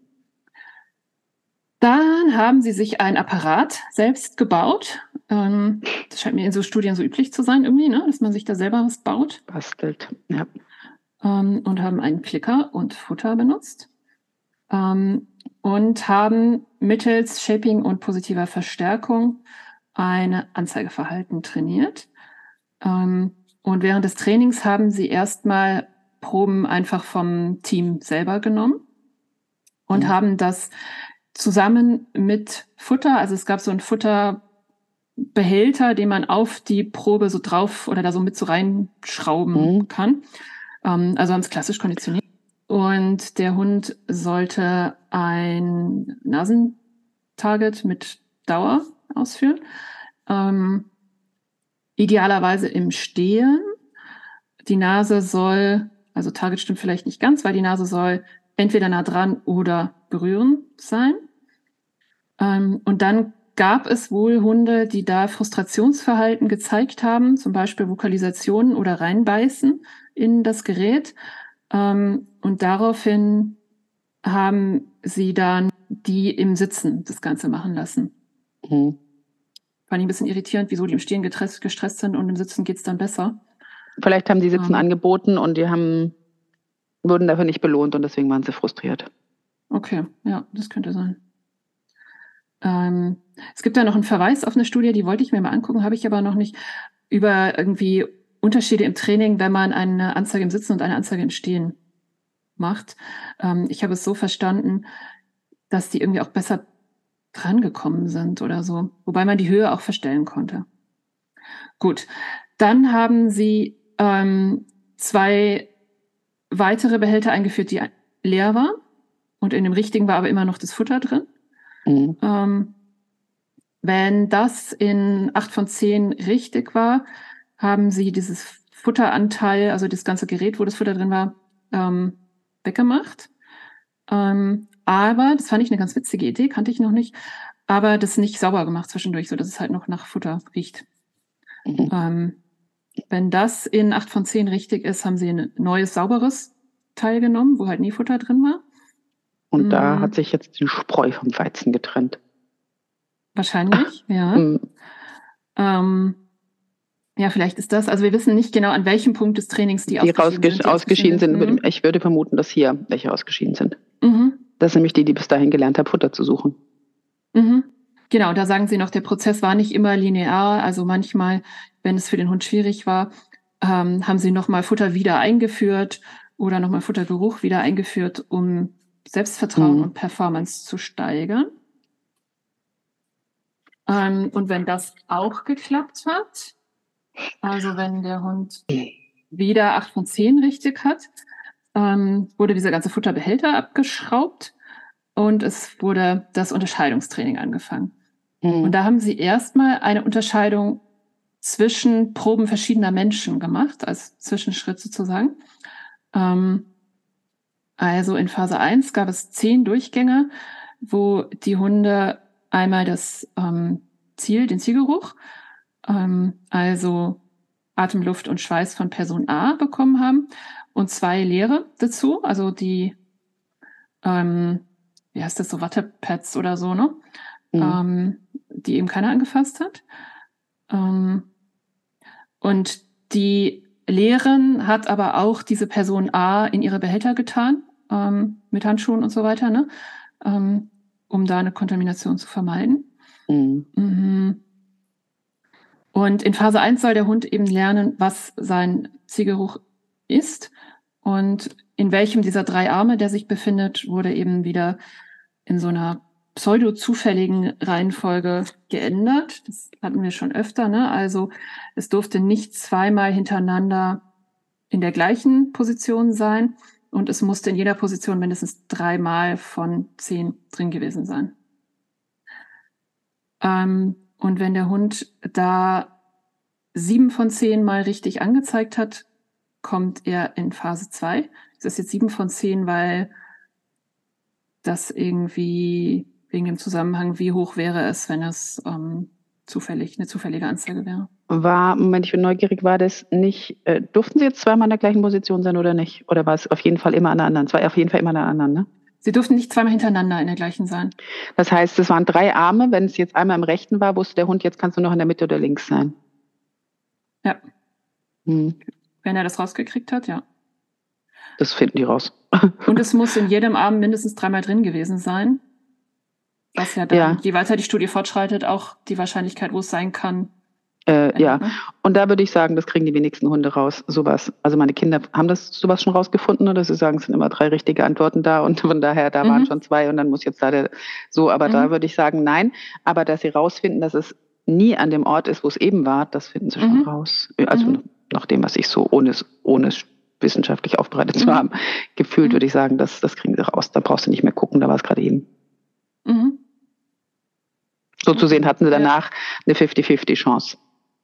Dann haben sie sich ein Apparat selbst gebaut. Ähm, das scheint mir in so Studien so üblich zu sein, irgendwie, ne? dass man sich da selber was baut. Bastelt, ja. Ähm, und haben einen Klicker und Futter benutzt. Ähm, und haben mittels Shaping und positiver Verstärkung eine Anzeigeverhalten trainiert. und während des Trainings haben sie erstmal Proben einfach vom Team selber genommen und mhm. haben das zusammen mit Futter. Also es gab so einen Futterbehälter, den man auf die Probe so drauf oder da so mit so reinschrauben mhm. kann. Ähm, also es klassisch konditioniert. Und der Hund sollte ein Nasentarget mit Dauer ausführen. Ähm, idealerweise im Stehen. Die Nase soll, also Target stimmt vielleicht nicht ganz, weil die Nase soll entweder nah dran oder berühren sein. Ähm, und dann gab es wohl Hunde, die da Frustrationsverhalten gezeigt haben, zum Beispiel Vokalisationen oder reinbeißen in das Gerät. Ähm, und daraufhin haben sie dann die im Sitzen das Ganze machen lassen. Mhm. Fand ich ein bisschen irritierend, wieso die im Stehen gestresst, gestresst sind und im Sitzen geht's dann besser. Vielleicht haben die Sitzen ähm. angeboten und die haben, wurden dafür nicht belohnt und deswegen waren sie frustriert. Okay, ja, das könnte sein. Ähm, es gibt da noch einen Verweis auf eine Studie, die wollte ich mir mal angucken, habe ich aber noch nicht, über irgendwie Unterschiede im Training, wenn man eine Anzeige im Sitzen und eine Anzeige im Stehen macht. Ähm, ich habe es so verstanden, dass die irgendwie auch besser drangekommen sind oder so, wobei man die Höhe auch verstellen konnte. Gut, dann haben sie ähm, zwei weitere Behälter eingeführt, die leer waren und in dem richtigen war aber immer noch das Futter drin. Mhm. Ähm, wenn das in acht von zehn richtig war, haben sie dieses Futteranteil, also das ganze Gerät, wo das Futter drin war, ähm, weggemacht. Ähm, aber, das fand ich eine ganz witzige Idee, kannte ich noch nicht, aber das nicht sauber gemacht zwischendurch, so dass es halt noch nach Futter riecht. Mhm. Ähm, wenn das in acht von zehn richtig ist, haben sie ein neues, sauberes Teil genommen, wo halt nie Futter drin war. Und mhm. da hat sich jetzt die Spreu vom Weizen getrennt. Wahrscheinlich, ja. Mhm. Ähm, ja, vielleicht ist das, also wir wissen nicht genau, an welchem Punkt des Trainings die, die ausgeschieden, sind, ausgeschieden sind. Mhm. Ich würde vermuten, dass hier welche ausgeschieden sind. Mhm. Das sind nämlich die, die bis dahin gelernt haben, Futter zu suchen. Mhm. Genau, da sagen Sie noch, der Prozess war nicht immer linear. Also manchmal, wenn es für den Hund schwierig war, ähm, haben Sie nochmal Futter wieder eingeführt oder nochmal Futtergeruch wieder eingeführt, um Selbstvertrauen mhm. und Performance zu steigern. Ähm, und wenn das auch geklappt hat, also wenn der Hund wieder acht von zehn richtig hat, ähm, wurde dieser ganze Futterbehälter abgeschraubt und es wurde das Unterscheidungstraining angefangen. Mhm. Und da haben sie erstmal eine Unterscheidung zwischen Proben verschiedener Menschen gemacht, als Zwischenschritt sozusagen. Ähm, also in Phase 1 gab es zehn Durchgänge, wo die Hunde einmal das ähm, Ziel, den Zielgeruch, ähm, also Atem, Luft und Schweiß von Person A bekommen haben und zwei Leere dazu, also die, ähm, wie heißt das so, Wattepads oder so, ne? Mhm. Ähm, die eben keiner angefasst hat. Ähm, und die Lehren hat aber auch diese Person A in ihre Behälter getan ähm, mit Handschuhen und so weiter, ne? Ähm, um da eine Kontamination zu vermeiden. Mhm. Mhm. Und in Phase 1 soll der Hund eben lernen, was sein Zielgeruch ist und in welchem dieser drei Arme, der sich befindet, wurde eben wieder in so einer pseudo-zufälligen Reihenfolge geändert. Das hatten wir schon öfter. Ne? Also es durfte nicht zweimal hintereinander in der gleichen Position sein und es musste in jeder Position mindestens dreimal von zehn drin gewesen sein. Ähm, und wenn der Hund da sieben von zehn mal richtig angezeigt hat, kommt er in Phase zwei. Das ist jetzt sieben von zehn, weil das irgendwie wegen dem Zusammenhang, wie hoch wäre es, wenn es ähm, zufällig, eine zufällige Anzeige wäre. War, Moment, ich bin neugierig, war das nicht, äh, durften Sie jetzt zweimal in der gleichen Position sein oder nicht? Oder war es auf jeden Fall immer an der anderen? Es war auf jeden Fall immer an der anderen, ne? Sie durften nicht zweimal hintereinander in der gleichen sein. Das heißt, es waren drei Arme. Wenn es jetzt einmal im rechten war, wusste der Hund, jetzt kannst du noch in der Mitte oder links sein. Ja. Hm. Wenn er das rausgekriegt hat, ja. Das finden die raus. Und es muss in jedem Arm mindestens dreimal drin gewesen sein. Was ja dann, ja. je weiter die Studie fortschreitet, auch die Wahrscheinlichkeit, wo es sein kann. Äh, ja, ne? und da würde ich sagen, das kriegen die wenigsten Hunde raus, sowas. Also meine Kinder haben das sowas schon rausgefunden, oder sie sagen, es sind immer drei richtige Antworten da und von daher, da mhm. waren schon zwei und dann muss jetzt da der, so, aber mhm. da würde ich sagen, nein. Aber dass sie rausfinden, dass es nie an dem Ort ist, wo es eben war, das finden sie schon mhm. raus. Also mhm. nach dem, was ich so ohne, ohne wissenschaftlich aufbereitet zu mhm. haben, gefühlt würde ich sagen, das, das kriegen sie raus. Da brauchst du nicht mehr gucken, da war es gerade eben. Mhm. So zu sehen hatten sie danach eine 50-50 Chance.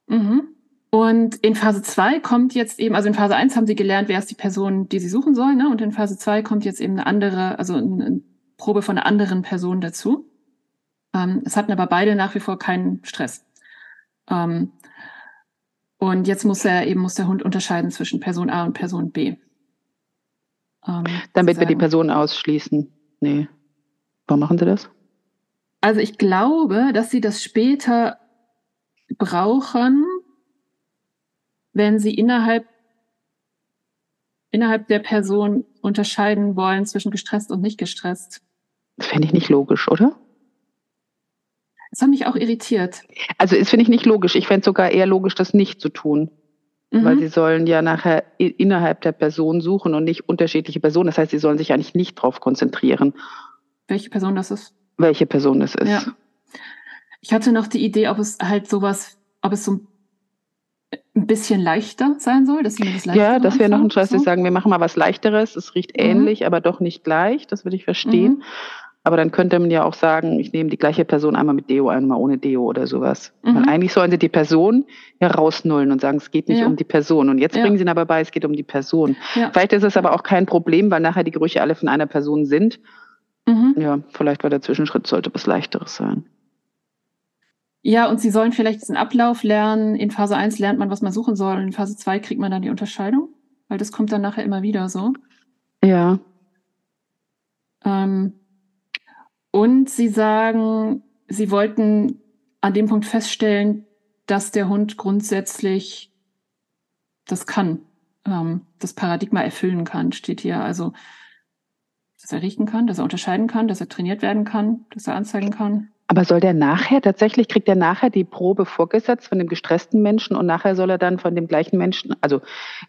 Mhm. Und in Phase 2 kommt jetzt eben, also in Phase 1 haben sie gelernt, wer ist die Person, die sie suchen sollen, ne? und in Phase 2 kommt jetzt eben eine andere, also eine Probe von einer anderen Person dazu. Ähm, es hatten aber beide nach wie vor keinen Stress. Ähm, und jetzt muss er eben, muss der Hund unterscheiden zwischen Person A und Person B. Ähm, Damit wir die Person ausschließen. Nee. Warum machen Sie das? Also ich glaube, dass Sie das später brauchen, wenn Sie innerhalb, innerhalb der Person unterscheiden wollen zwischen gestresst und nicht gestresst. Das fände ich nicht logisch, oder? Das hat mich auch irritiert. Also das finde ich nicht logisch. Ich fände sogar eher logisch, das nicht zu tun. Mhm. Weil sie sollen ja nachher innerhalb der Person suchen und nicht unterschiedliche Personen. Das heißt, sie sollen sich eigentlich nicht darauf konzentrieren. Welche Person das ist? Welche Person es ist. Ja. Ich hatte noch die Idee, ob es halt sowas, ob es so ein bisschen leichter sein soll, dass sie das leichter Ja, das wäre noch ein Stress. So. Sagen, wir machen mal was leichteres. Es riecht mhm. ähnlich, aber doch nicht gleich. Das würde ich verstehen. Mhm. Aber dann könnte man ja auch sagen, ich nehme die gleiche Person einmal mit Deo, einmal ohne Deo oder sowas. Mhm. Weil eigentlich sollen sie die Person herausnullen und sagen, es geht nicht ja. um die Person. Und jetzt ja. bringen sie ihn aber bei, es geht um die Person. Ja. Vielleicht ist es aber auch kein Problem, weil nachher die Gerüche alle von einer Person sind. Mhm. Ja, vielleicht war der Zwischenschritt, sollte was leichteres sein. Ja, und sie sollen vielleicht diesen Ablauf lernen. In Phase 1 lernt man, was man suchen soll. Und in Phase 2 kriegt man dann die Unterscheidung. Weil das kommt dann nachher immer wieder so. Ja. Ähm, und sie sagen, sie wollten an dem Punkt feststellen, dass der Hund grundsätzlich das kann, ähm, das Paradigma erfüllen kann, steht hier. Also, dass er riechen kann, dass er unterscheiden kann, dass er trainiert werden kann, dass er anzeigen kann. Aber soll der nachher tatsächlich, kriegt er nachher die Probe vorgesetzt von dem gestressten Menschen und nachher soll er dann von dem gleichen Menschen, also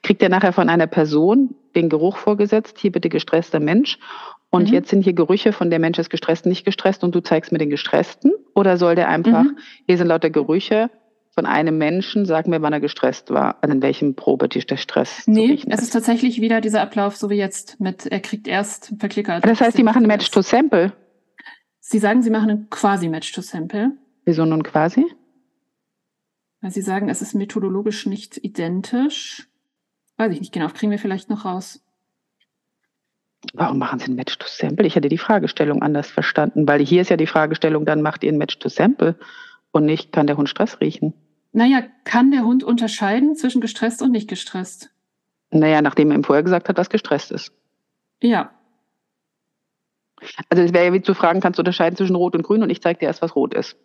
kriegt er nachher von einer Person den Geruch vorgesetzt, hier bitte gestresster Mensch und mhm. jetzt sind hier Gerüche von der Mensch ist gestresst, nicht gestresst und du zeigst mir den gestressten? Oder soll der einfach, mhm. hier sind lauter Gerüche von einem Menschen, sag mir, wann er gestresst war, also in welchem Probe die der Stress Nee, es ist tatsächlich wieder dieser Ablauf, so wie jetzt mit, er kriegt erst verklickert. Das heißt, die machen ein Match to Sample? Sie sagen, Sie machen ein quasi Match to Sample. Wieso nun quasi? Weil Sie sagen, es ist methodologisch nicht identisch. Weiß ich nicht genau, kriegen wir vielleicht noch raus. Warum machen Sie ein Match to Sample? Ich hätte die Fragestellung anders verstanden, weil hier ist ja die Fragestellung, dann macht ihr ein Match to Sample und nicht, kann der Hund Stress riechen? Naja, kann der Hund unterscheiden zwischen gestresst und nicht gestresst? Naja, nachdem er ihm vorher gesagt hat, was gestresst ist. Ja. Also es wäre ja wie zu fragen, kannst du unterscheiden zwischen Rot und Grün und ich zeige dir erst, was Rot ist.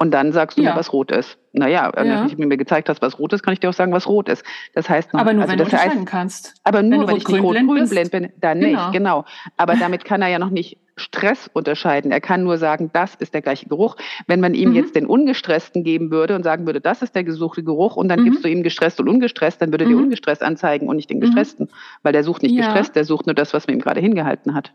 Und dann sagst du ja. mir, was rot ist. Naja, wenn ja. du mir gezeigt hast, was rot ist, kann ich dir auch sagen, was rot ist. Das heißt noch, aber nur, also wenn du unterscheiden heißt, kannst. Aber nur, wenn, wenn ich nicht rot-grün blind bin, dann genau. nicht, genau. Aber damit kann er ja noch nicht Stress unterscheiden. Er kann nur sagen, das ist der gleiche Geruch. Wenn man ihm mhm. jetzt den ungestressten geben würde und sagen würde, das ist der gesuchte Geruch und dann mhm. gibst du ihm gestresst und ungestresst, dann würde mhm. der ungestresst anzeigen und nicht den mhm. gestressten, weil der sucht nicht ja. gestresst, der sucht nur das, was man ihm gerade hingehalten hat.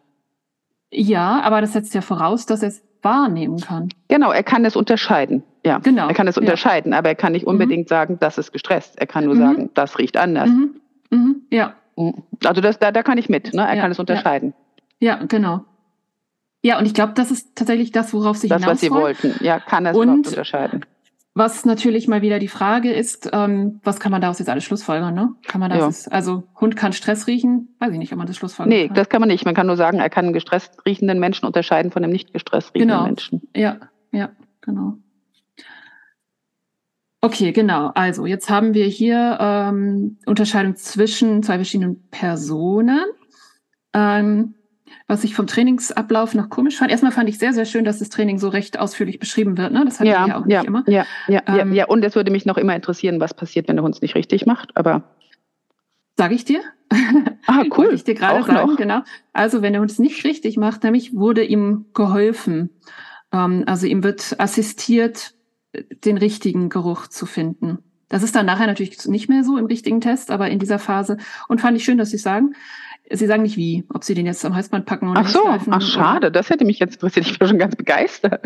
Ja, aber das setzt ja voraus, dass es wahrnehmen kann. Genau, er kann es unterscheiden. Ja, genau. Er kann es unterscheiden, ja. aber er kann nicht mhm. unbedingt sagen, das ist gestresst. Er kann nur mhm. sagen, das riecht anders. Mhm. mhm. Ja. Also das, da, da kann ich mit. Ne? Er ja. kann es unterscheiden. Ja, ja genau. Ja, und ich glaube, das ist tatsächlich das, worauf Sie Das, was Sie wollten. Ja, kann er es unterscheiden. Was natürlich mal wieder die Frage ist, ähm, was kann man daraus jetzt alles schlussfolgern? Ne? Kann man das? Ja. also Hund kann Stress riechen? Weiß ich nicht, ob man das schlussfolgern nee, kann. Nee, das kann man nicht. Man kann nur sagen, er kann einen gestresst riechenden Menschen unterscheiden von einem nicht gestresst riechenden genau. Menschen. Ja, ja, genau. Okay, genau. Also jetzt haben wir hier ähm, Unterscheidung zwischen zwei verschiedenen Personen. Ähm, was ich vom Trainingsablauf noch komisch fand. Erstmal fand ich sehr, sehr schön, dass das Training so recht ausführlich beschrieben wird. Ne? Das hat ja, ja auch nicht ja, immer. Ja, ja, ähm, ja, ja, und es würde mich noch immer interessieren, was passiert, wenn der Hund es nicht richtig macht. Aber sage ich dir. Ah, cool. ich dir gerade sagen, noch. genau. Also wenn der Hund es nicht richtig macht, nämlich wurde ihm geholfen. Ähm, also ihm wird assistiert, den richtigen Geruch zu finden. Das ist dann nachher natürlich nicht mehr so im richtigen Test, aber in dieser Phase. Und fand ich schön, dass Sie sagen. Sie sagen nicht wie, ob Sie den jetzt am Halsband packen oder Ach so, ach schade, das hätte mich jetzt interessiert. Ich bin schon ganz begeistert.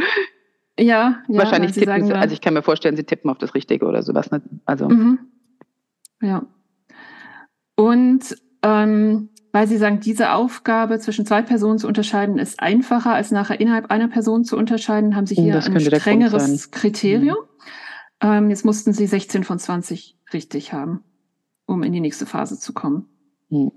Ja, ja wahrscheinlich tippen sagen, Sie, also ich kann mir vorstellen, Sie tippen auf das Richtige oder sowas. Ne? Also. Mhm. Ja. Und ähm, weil Sie sagen, diese Aufgabe zwischen zwei Personen zu unterscheiden, ist einfacher als nachher innerhalb einer Person zu unterscheiden, haben Sie hier ein strengeres Kriterium. Mhm. Ähm, jetzt mussten Sie 16 von 20 richtig haben, um in die nächste Phase zu kommen. Hm.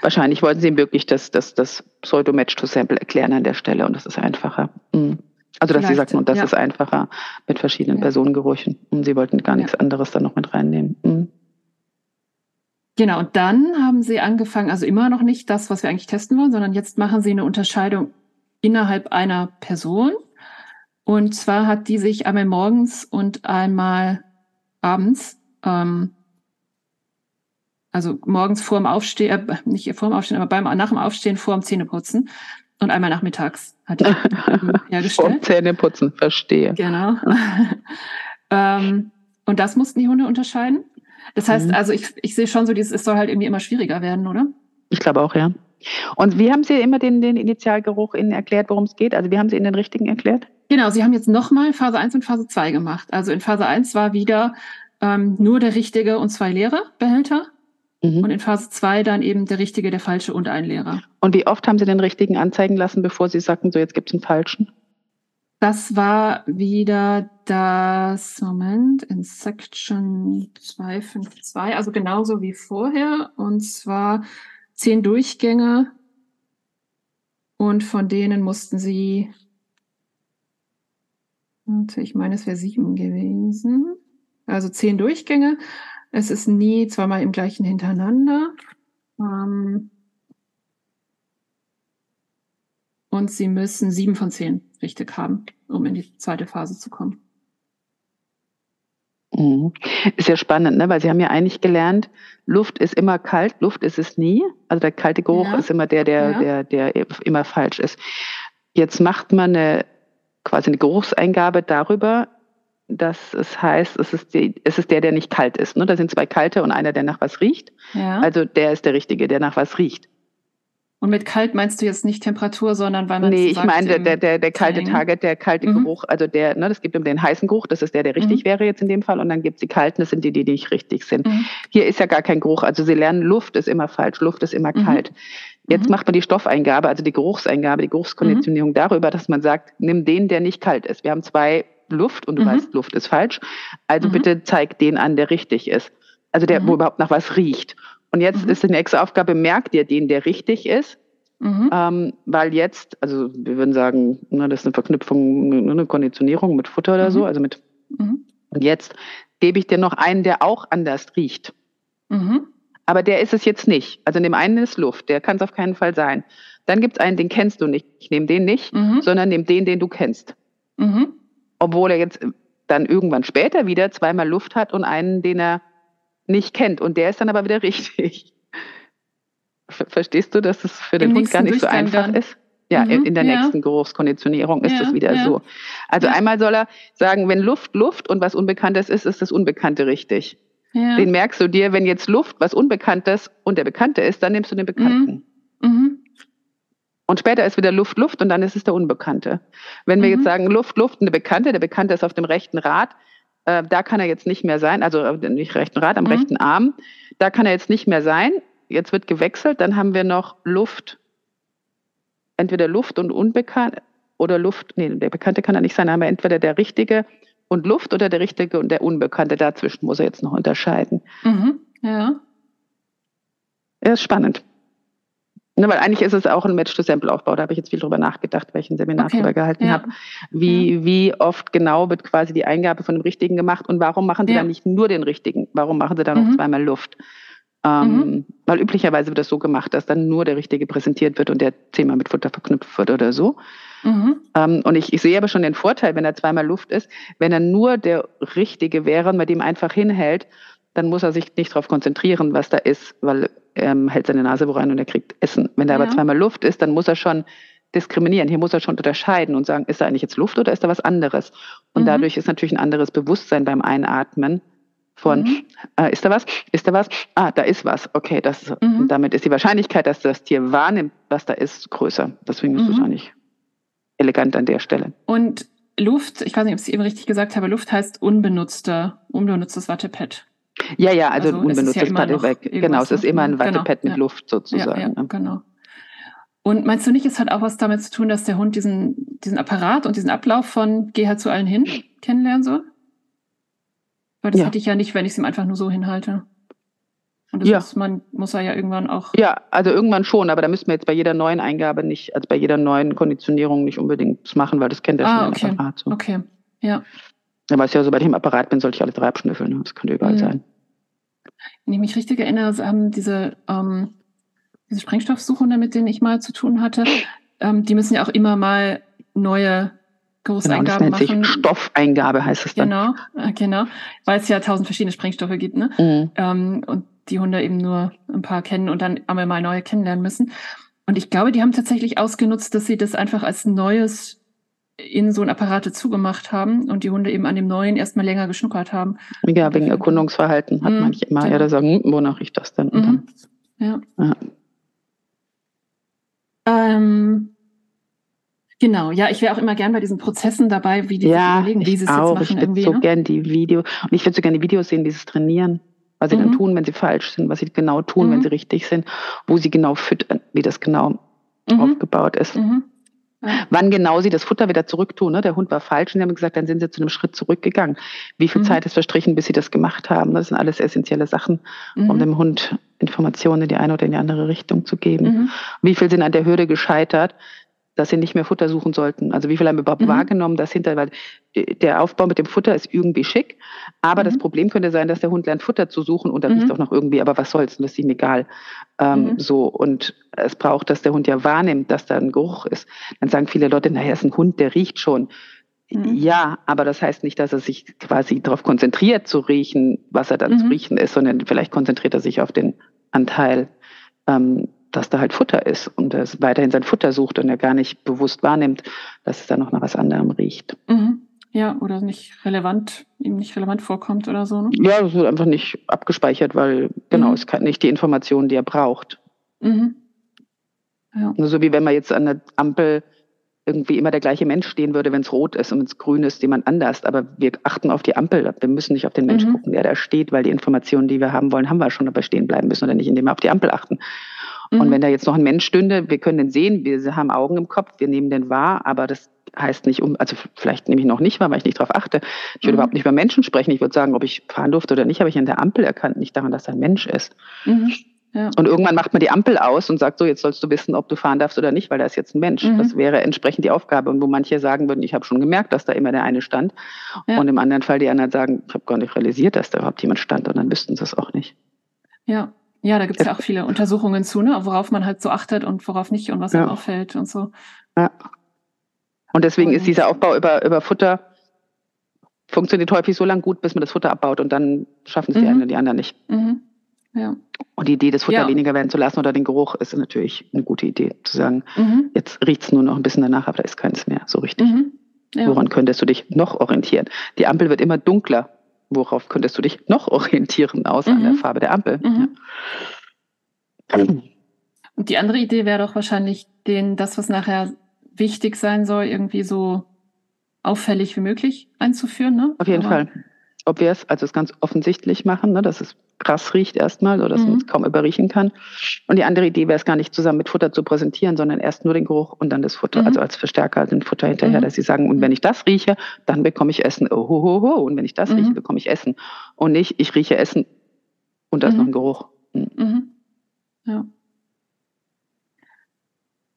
Wahrscheinlich wollten Sie ihm wirklich das, das, das Pseudo-Match-to-Sample erklären an der Stelle und das ist einfacher. Hm. Also, dass Vielleicht, Sie sagten, und das ja. ist einfacher mit verschiedenen ja. Personengerüchen. Und Sie wollten gar nichts ja. anderes dann noch mit reinnehmen. Hm. Genau, und dann haben Sie angefangen, also immer noch nicht das, was wir eigentlich testen wollen, sondern jetzt machen Sie eine Unterscheidung innerhalb einer Person. Und zwar hat die sich einmal morgens und einmal abends ähm, also morgens vor dem Aufstehen, äh, nicht vor dem Aufstehen, aber beim, nach dem Aufstehen vor dem Zähneputzen und einmal nachmittags hat er hergestellt. Vor dem Zähneputzen, verstehe. Genau. ähm, und das mussten die Hunde unterscheiden. Das heißt, mhm. also ich, ich sehe schon so, dieses, es soll halt irgendwie immer schwieriger werden, oder? Ich glaube auch, ja. Und wie haben Sie immer den, den Initialgeruch Ihnen erklärt, worum es geht? Also wie haben Sie Ihnen den richtigen erklärt? Genau, Sie haben jetzt nochmal Phase 1 und Phase 2 gemacht. Also in Phase 1 war wieder ähm, nur der richtige und zwei leere Behälter. Mhm. Und in Phase 2 dann eben der richtige, der falsche und ein Lehrer. Und wie oft haben Sie den richtigen anzeigen lassen, bevor Sie sagten, so jetzt gibt es einen falschen? Das war wieder das, Moment, in Section 252, also genauso wie vorher. Und zwar zehn Durchgänge. Und von denen mussten Sie, ich meine, es wäre sieben gewesen. Also zehn Durchgänge es ist nie zweimal im gleichen hintereinander. Ähm, und Sie müssen sieben von zehn richtig haben, um in die zweite Phase zu kommen. Mhm. Ist ja spannend, ne? weil Sie haben ja eigentlich gelernt, Luft ist immer kalt, Luft ist es nie. Also der kalte Geruch ja. ist immer der, der, ja. der, der immer falsch ist. Jetzt macht man eine quasi eine Geruchseingabe darüber, dass es heißt, es ist, die, es ist der, der nicht kalt ist. Ne? Da sind zwei kalte und einer, der nach was riecht. Ja. Also der ist der Richtige, der nach was riecht. Und mit kalt meinst du jetzt nicht Temperatur, sondern weil man Nee, ich meine der, der, der, der kalte Target, der kalte mhm. Geruch, also der, ne, das gibt um den heißen Geruch, das ist der, der richtig mhm. wäre jetzt in dem Fall, und dann gibt es die kalten, das sind die, die nicht richtig sind. Mhm. Hier ist ja gar kein Geruch, also sie lernen, Luft ist immer falsch, Luft ist immer mhm. kalt. Jetzt mhm. macht man die Stoffeingabe, also die Geruchseingabe, die Geruchskonditionierung mhm. darüber, dass man sagt, nimm den, der nicht kalt ist. Wir haben zwei Luft und du mhm. weißt, Luft ist falsch. Also mhm. bitte zeig den an, der richtig ist. Also der, mhm. wo überhaupt nach was riecht. Und jetzt mhm. ist die nächste Aufgabe, merkt dir den, der richtig ist. Mhm. Ähm, weil jetzt, also wir würden sagen, ne, das ist eine Verknüpfung, eine Konditionierung mit Futter oder so, mhm. also mit. Und jetzt gebe ich dir noch einen, der auch anders riecht. Aber der ist es jetzt nicht. Also in dem einen ist Luft, der kann es auf keinen Fall sein. Dann gibt es einen, den kennst du nicht. Ich nehme den nicht, sondern nehme den, den du kennst. Mhm obwohl er jetzt dann irgendwann später wieder zweimal Luft hat und einen, den er nicht kennt. Und der ist dann aber wieder richtig. Verstehst du, dass es für den Im Hund gar nicht so einfach dann. ist? Ja, mhm, in der ja. nächsten Geruchskonditionierung ist es wieder ja. so. Also ja. einmal soll er sagen, wenn Luft Luft und was Unbekanntes ist, ist das Unbekannte richtig. Den merkst du dir, wenn jetzt Luft was Unbekanntes und der Bekannte ist, dann nimmst du den Bekannten. Mhm. Mhm. Und später ist wieder Luft, Luft und dann ist es der Unbekannte. Wenn wir jetzt mhm. sagen Luft, Luft und der Bekannte, der Bekannte ist auf dem rechten Rad, äh, da kann er jetzt nicht mehr sein, also äh, nicht rechten Rad, am mhm. rechten Arm, da kann er jetzt nicht mehr sein. Jetzt wird gewechselt, dann haben wir noch Luft, entweder Luft und Unbekannt oder Luft, nee, der Bekannte kann er nicht sein, aber entweder der Richtige und Luft oder der Richtige und der Unbekannte. Dazwischen muss er jetzt noch unterscheiden. Mhm. Ja. Er ist spannend. Ne, weil eigentlich ist es auch ein Match-to-Sample-Aufbau. Da habe ich jetzt viel drüber nachgedacht, weil ich ein Seminar okay. darüber gehalten ja. habe. Wie, ja. wie oft genau wird quasi die Eingabe von dem Richtigen gemacht und warum machen Sie ja. dann nicht nur den Richtigen? Warum machen Sie dann mhm. noch zweimal Luft? Ähm, mhm. Weil üblicherweise wird das so gemacht, dass dann nur der Richtige präsentiert wird und der zehnmal mit Futter verknüpft wird oder so. Mhm. Ähm, und ich, ich sehe aber schon den Vorteil, wenn er zweimal Luft ist, wenn er nur der Richtige wäre und man dem einfach hinhält, dann muss er sich nicht darauf konzentrieren, was da ist, weil er ähm, hält seine Nase wo rein und er kriegt Essen. Wenn da ja. aber zweimal Luft ist, dann muss er schon diskriminieren. Hier muss er schon unterscheiden und sagen, ist da eigentlich jetzt Luft oder ist da was anderes? Und mhm. dadurch ist natürlich ein anderes Bewusstsein beim Einatmen von, mhm. äh, ist da was? Ist da was? Ah, da ist was. Okay, das, mhm. damit ist die Wahrscheinlichkeit, dass das Tier wahrnimmt, was da ist, größer. Deswegen ist es mhm. eigentlich elegant an der Stelle. Und Luft, ich weiß nicht, ob ich es eben richtig gesagt habe, Luft heißt unbenutzte, unbenutztes Wattepad. Ja, ja, also, also unbenutztes ja Paddleback. Genau, es ist immer ein genau, Wattepad genau, mit ja. Luft sozusagen. Ja, ja, genau. Und meinst du nicht, es hat auch was damit zu tun, dass der Hund diesen, diesen Apparat und diesen Ablauf von geh halt zu allen hin kennenlernen soll? Weil das hätte ich ja nicht, wenn ich es ihm einfach nur so hinhalte. Und das ja. muss, man, muss er ja irgendwann auch. Ja, also irgendwann schon, aber da müssen wir jetzt bei jeder neuen Eingabe nicht, also bei jeder neuen Konditionierung nicht unbedingt machen, weil das kennt er ah, schon okay. Apparat. So. Okay, ja. Ja, weil ich ja, sobald ich im Apparat bin, sollte ich alle drei abschnüffeln. Ne? Das könnte überall mhm. sein. Wenn ich mich richtig erinnere, haben diese, ähm, diese Sprengstoffsuchende, mit denen ich mal zu tun hatte, ähm, die müssen ja auch immer mal neue Geruchseingaben genau, das nennt machen. Sich Stoffeingabe heißt es dann. Genau, äh, genau. Weil es ja tausend verschiedene Sprengstoffe gibt, ne? Mhm. Ähm, und die Hunde eben nur ein paar kennen und dann einmal mal neue kennenlernen müssen. Und ich glaube, die haben tatsächlich ausgenutzt, dass sie das einfach als neues in so ein Apparate zugemacht haben und die Hunde eben an dem neuen erstmal länger geschnuckert haben. Ja, wegen Erkundungsverhalten hat mhm, manche immer, genau. ja, da sagen, hm, wonach riecht das denn? Mhm. Ja. ja. Ähm, genau, ja, ich wäre auch immer gern bei diesen Prozessen dabei, wie die ja, sich überlegen, wie sie es auch. jetzt machen. Ich würde so ne? gern die Video und ich würde so gerne die Videos sehen, dieses Trainieren. Was sie mhm. dann tun, wenn sie falsch sind, was sie genau tun, wenn mhm. sie richtig sind, wo sie genau füttern, wie das genau mhm. aufgebaut ist. Mhm. Wann genau sie das Futter wieder zurücktun. Ne? Der Hund war falsch und sie haben gesagt, dann sind sie zu einem Schritt zurückgegangen. Wie viel mhm. Zeit ist verstrichen, bis sie das gemacht haben? Das sind alles essentielle Sachen, mhm. um dem Hund Informationen in die eine oder in die andere Richtung zu geben. Mhm. Wie viel sind an der Hürde gescheitert, dass sie nicht mehr Futter suchen sollten. Also wie viel haben wir überhaupt mhm. wahrgenommen, dass hinter, weil der Aufbau mit dem Futter ist irgendwie schick, aber mhm. das Problem könnte sein, dass der Hund lernt, Futter zu suchen und dann mhm. riecht auch noch irgendwie, aber was soll's, das ist ihm egal. Ähm, mhm. So, und es braucht, dass der Hund ja wahrnimmt, dass da ein Geruch ist. Dann sagen viele Leute, naja, ist ein Hund, der riecht schon. Mhm. Ja, aber das heißt nicht, dass er sich quasi darauf konzentriert zu riechen, was er dann zu mhm. riechen ist, sondern vielleicht konzentriert er sich auf den Anteil, ähm, dass da halt Futter ist und er weiterhin sein Futter sucht und er gar nicht bewusst wahrnimmt, dass es da noch nach was anderem riecht. Mhm. Ja, oder nicht relevant, ihm nicht relevant vorkommt oder so. Ne? Ja, das wird einfach nicht abgespeichert, weil genau, mhm. es kann nicht die Informationen, die er braucht. Mhm. Ja. So wie wenn man jetzt an der Ampel irgendwie immer der gleiche Mensch stehen würde, wenn es rot ist und wenn es grün ist, jemand anders. Aber wir achten auf die Ampel. Wir müssen nicht auf den Mensch mhm. gucken, der da steht, weil die Informationen, die wir haben wollen, haben wir schon, ob wir stehen bleiben müssen oder nicht, indem wir auf die Ampel achten. Mhm. Und wenn da jetzt noch ein Mensch stünde, wir können den sehen, wir haben Augen im Kopf, wir nehmen den wahr, aber das heißt nicht um, also vielleicht nehme ich noch nicht wahr, weil ich nicht darauf achte. Ich würde mhm. überhaupt nicht über Menschen sprechen. Ich würde sagen, ob ich fahren durfte oder nicht, habe ich an der Ampel erkannt, nicht daran, dass er ein Mensch ist. Mhm. Ja. Und irgendwann macht man die Ampel aus und sagt so, jetzt sollst du wissen, ob du fahren darfst oder nicht, weil da ist jetzt ein Mensch. Mhm. Das wäre entsprechend die Aufgabe. Und wo manche sagen würden, ich habe schon gemerkt, dass da immer der eine stand. Ja. Und im anderen Fall die anderen sagen, ich habe gar nicht realisiert, dass da überhaupt jemand stand und dann wüssten sie es auch nicht. Ja, ja, da gibt es ja auch viele Untersuchungen zu, ne? worauf man halt so achtet und worauf nicht und was ja. einem auffällt und so. Ja. Und deswegen ist dieser Aufbau über, über Futter, funktioniert häufig so lange gut, bis man das Futter abbaut und dann schaffen es die Mhm. einen und die anderen nicht. Mhm. Ja. Und die Idee, das Futter Ja. weniger werden zu lassen oder den Geruch, ist natürlich eine gute Idee. Zu sagen, Mhm. jetzt riecht es nur noch ein bisschen danach, aber da ist keins mehr so richtig. Mhm. Ja. Woran könntest du dich noch orientieren? Die Ampel wird immer dunkler. Worauf könntest du dich noch orientieren, außer an der Mhm. Farbe der Ampel? Mhm. Ja. Und die andere Idee wäre doch wahrscheinlich, den, das, was nachher wichtig sein soll, irgendwie so auffällig wie möglich einzuführen. Ne? Auf jeden Aber- Fall. Ob wir es also es ganz offensichtlich machen, ne, dass es krass riecht erstmal oder dass Mhm. man es kaum überriechen kann. Und die andere Idee wäre es gar nicht zusammen mit Futter zu präsentieren, sondern erst nur den Geruch und dann das Futter, Mhm. also als Verstärker den Futter hinterher, Mhm. dass sie sagen, und wenn ich das rieche, dann bekomme ich Essen. Oh, ho, ho, ho. Und wenn ich das Mhm. rieche, bekomme ich Essen. Und nicht, ich rieche Essen und da ist Mhm. noch ein Geruch. Mhm. Mhm. Ja.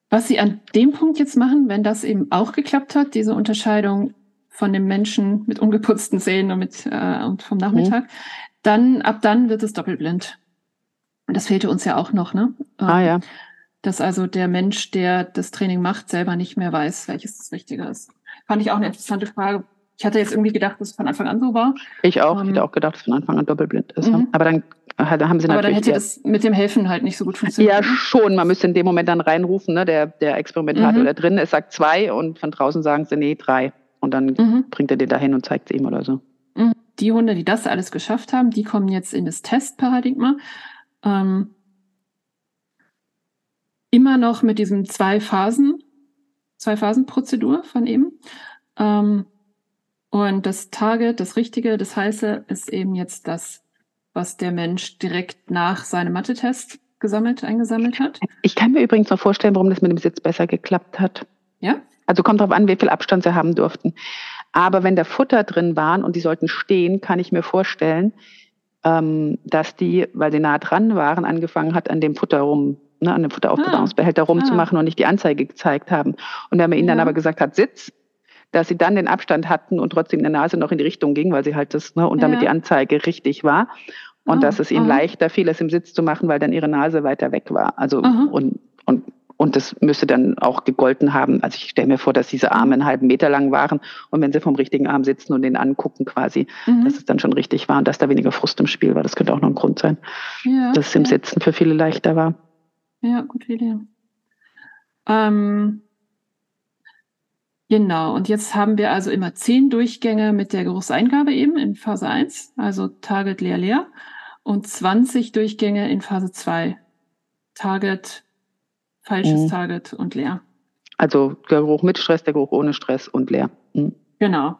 Was Sie an dem Punkt jetzt machen, wenn das eben auch geklappt hat, diese Unterscheidung von dem Menschen mit ungeputzten Zähnen und, mit, äh, und vom Nachmittag, dann ab dann wird es doppelblind. Und das fehlte uns ja auch noch, ne? Ah Ähm, ja. Dass also der Mensch, der das Training macht, selber nicht mehr weiß, welches das Richtige ist. Fand ich auch eine interessante Frage. Ich hatte jetzt irgendwie gedacht, dass es von Anfang an so war. Ich auch. Ähm, ich hätte auch gedacht, dass von Anfang an doppelblind ist. Mhm. Aber dann, äh, da haben sie Aber dann natürlich. hätte das mit dem Helfen halt nicht so gut funktioniert. Ja, oder? schon. Man müsste in dem Moment dann reinrufen, ne? der, der Experimentator Mhm. da drin, es sagt zwei und von draußen sagen sie, nee, drei. Und dann Mhm. bringt er den dahin und zeigt es ihm oder so. Die Hunde, die das alles geschafft haben, die kommen jetzt in das Testparadigma. Ähm, immer noch mit diesem zwei Phasen, zwei Phasen Prozedur von eben. Ähm, und das Target, das Richtige, das Heiße, ist eben jetzt das, was der Mensch direkt nach seinem Mathe-Test gesammelt, eingesammelt hat. Ich kann mir übrigens noch vorstellen, warum das mit dem Sitz besser geklappt hat. Ja? Also kommt darauf an, wie viel Abstand sie haben durften. Aber wenn da Futter drin waren und die sollten stehen, kann ich mir vorstellen, ähm, dass die, weil sie nah dran waren, angefangen hat, an dem Futter rum, ne, an dem Futteraufbewahrungsbehälter rumzumachen und nicht die Anzeige gezeigt haben. Und wenn man ihnen dann Ja. aber gesagt hat, Sitz, dass sie dann den Abstand hatten und trotzdem eine Nase noch in die Richtung ging, weil sie halt das, ne, und damit Ja. die Anzeige richtig war. Und Ah, dass es ihnen aha. leichter fiel, es im Sitz zu machen, weil dann ihre Nase weiter weg war. Also Aha. und, und das müsste dann auch gegolten haben. Also ich stelle mir vor, dass diese Arme einen halben Meter lang waren. Und wenn sie vom richtigen Arm sitzen und den angucken quasi, Mhm. dass es dann schon richtig war und dass da weniger Frust im Spiel war. Das könnte auch noch ein Grund sein, ja, dass es im ja. Sitzen für viele leichter war. Ja, gute Idee. Ähm, genau, und jetzt haben wir also immer zehn Durchgänge mit der Geruchseingabe eben in Phase 1, also Target leer leer, und 20 Durchgänge in Phase 2. Target, falsches Mhm. Target und leer. Also der Geruch mit Stress, der Geruch ohne Stress und leer. Mhm. Genau.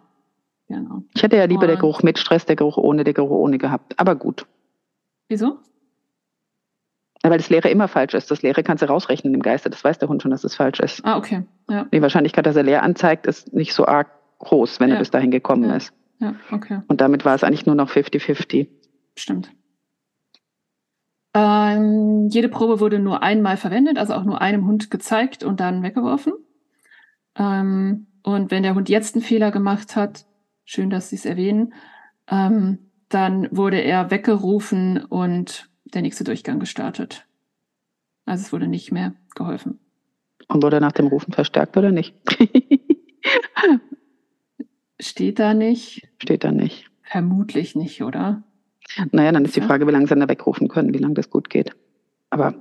Genau. Ich hätte ja lieber der Und- Geruch mit Stress, der Geruch ohne, der Geruch ohne gehabt. Aber gut. Wieso? Weil das Leere immer falsch ist. Das Leere kannst du rausrechnen im Geiste. Das weiß der Hund schon, dass es falsch ist. Ah, okay. Ja, Die Wahrscheinlichkeit, dass er leer anzeigt, ist nicht so arg groß, wenn Ja. er bis dahin gekommen Ja. ist. ja, okay. Und damit war es eigentlich nur noch 50-50. Stimmt. Ähm, jede Probe wurde nur einmal verwendet, also auch nur einem Hund gezeigt und dann weggeworfen. Ähm, und wenn der Hund jetzt einen Fehler gemacht hat, schön, dass Sie es erwähnen, ähm, dann wurde er weggerufen und der nächste Durchgang gestartet. Also es wurde nicht mehr geholfen. Und wurde nach dem Rufen verstärkt oder nicht? Steht da nicht? Steht da nicht. Vermutlich nicht, oder? Naja, dann ist die. Frage, wie lange sie da wegrufen können, wie lange das gut geht. Aber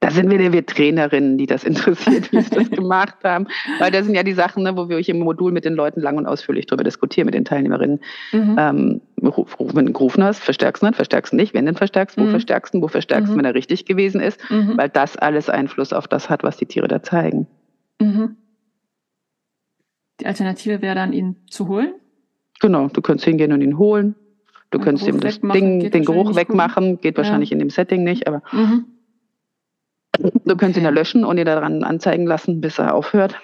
da sind wieder wir Trainerinnen, die das interessiert, wie sie das gemacht haben. Weil das sind ja die Sachen, ne, wo wir euch im Modul mit den Leuten lang und ausführlich darüber diskutieren, mit den Teilnehmerinnen. Mhm. Ähm, wenn du gerufen hast, verstärkst du nicht, verstärkst du nicht. Wenn du ihn verstärkst, wo Mhm. verstärkst du, wo verstärkst du, Mhm. wenn er richtig gewesen ist. Mhm. Weil das alles Einfluss auf das hat, was die Tiere da zeigen. Mhm. Die Alternative wäre dann, ihn zu holen. Genau, du könntest hingehen und ihn holen. Du Ja, könntest Geruch ihm das wegmachen Ding, den Geruch wegmachen, geht wahrscheinlich in dem Setting nicht, aber Mhm. du könntest ihn ja Okay. löschen und ihn daran anzeigen lassen, bis er aufhört.